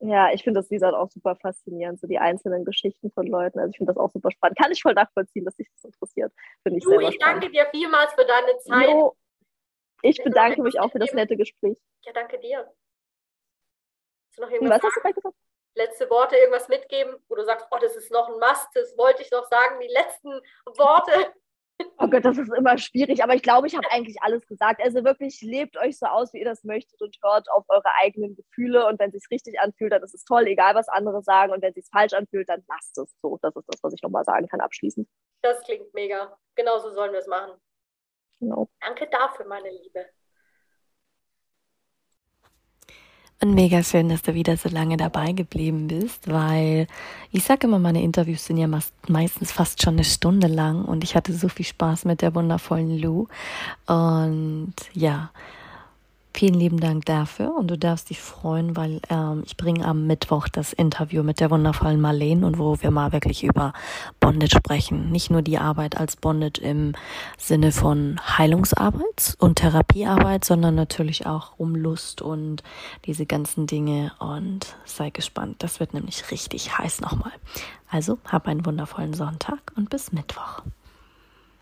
Ja, ich finde das, wie gesagt, auch super faszinierend, so die einzelnen Geschichten von Leuten. Also ich finde das auch super spannend. Kann ich voll nachvollziehen, dass dich das interessiert. Finde ich du, ich danke dir vielmals für deine Zeit. Jo, ich bedanke mich auch für das nette Gespräch. Ja, danke dir. Hast du noch irgendwas Was hast du gesagt? Letzte Worte, irgendwas mitgeben, wo du sagst, oh, das ist noch ein Must, das wollte ich noch sagen, die letzten Worte. Oh Gott, das ist immer schwierig, aber ich glaube, ich habe eigentlich alles gesagt. Also wirklich, lebt euch so aus, wie ihr das möchtet und hört auf eure eigenen Gefühle. Und wenn es sich richtig anfühlt, dann ist es toll, egal was andere sagen. Und wenn es sich falsch anfühlt, dann lasst es so. Das ist das, was ich nochmal sagen kann abschließend. Das klingt mega. Genauso sollen wir es machen. Genau. Danke dafür, meine Liebe. Und mega schön, dass du wieder so lange dabei geblieben bist, weil ich sage immer, meine Interviews sind ja meistens fast schon eine Stunde lang und ich hatte so viel Spaß mit der wundervollen Lou. Und ja, Vielen lieben Dank dafür und du darfst dich freuen, weil ähm, ich bringe am Mittwoch das Interview mit der wundervollen Marlene und wo wir mal wirklich über Bondage sprechen. Nicht nur die Arbeit als Bondage im Sinne von Heilungsarbeit und Therapiearbeit, sondern natürlich auch um Lust und diese ganzen Dinge und sei gespannt. Das wird nämlich richtig heiß nochmal. Also hab einen wundervollen Sonntag und bis Mittwoch.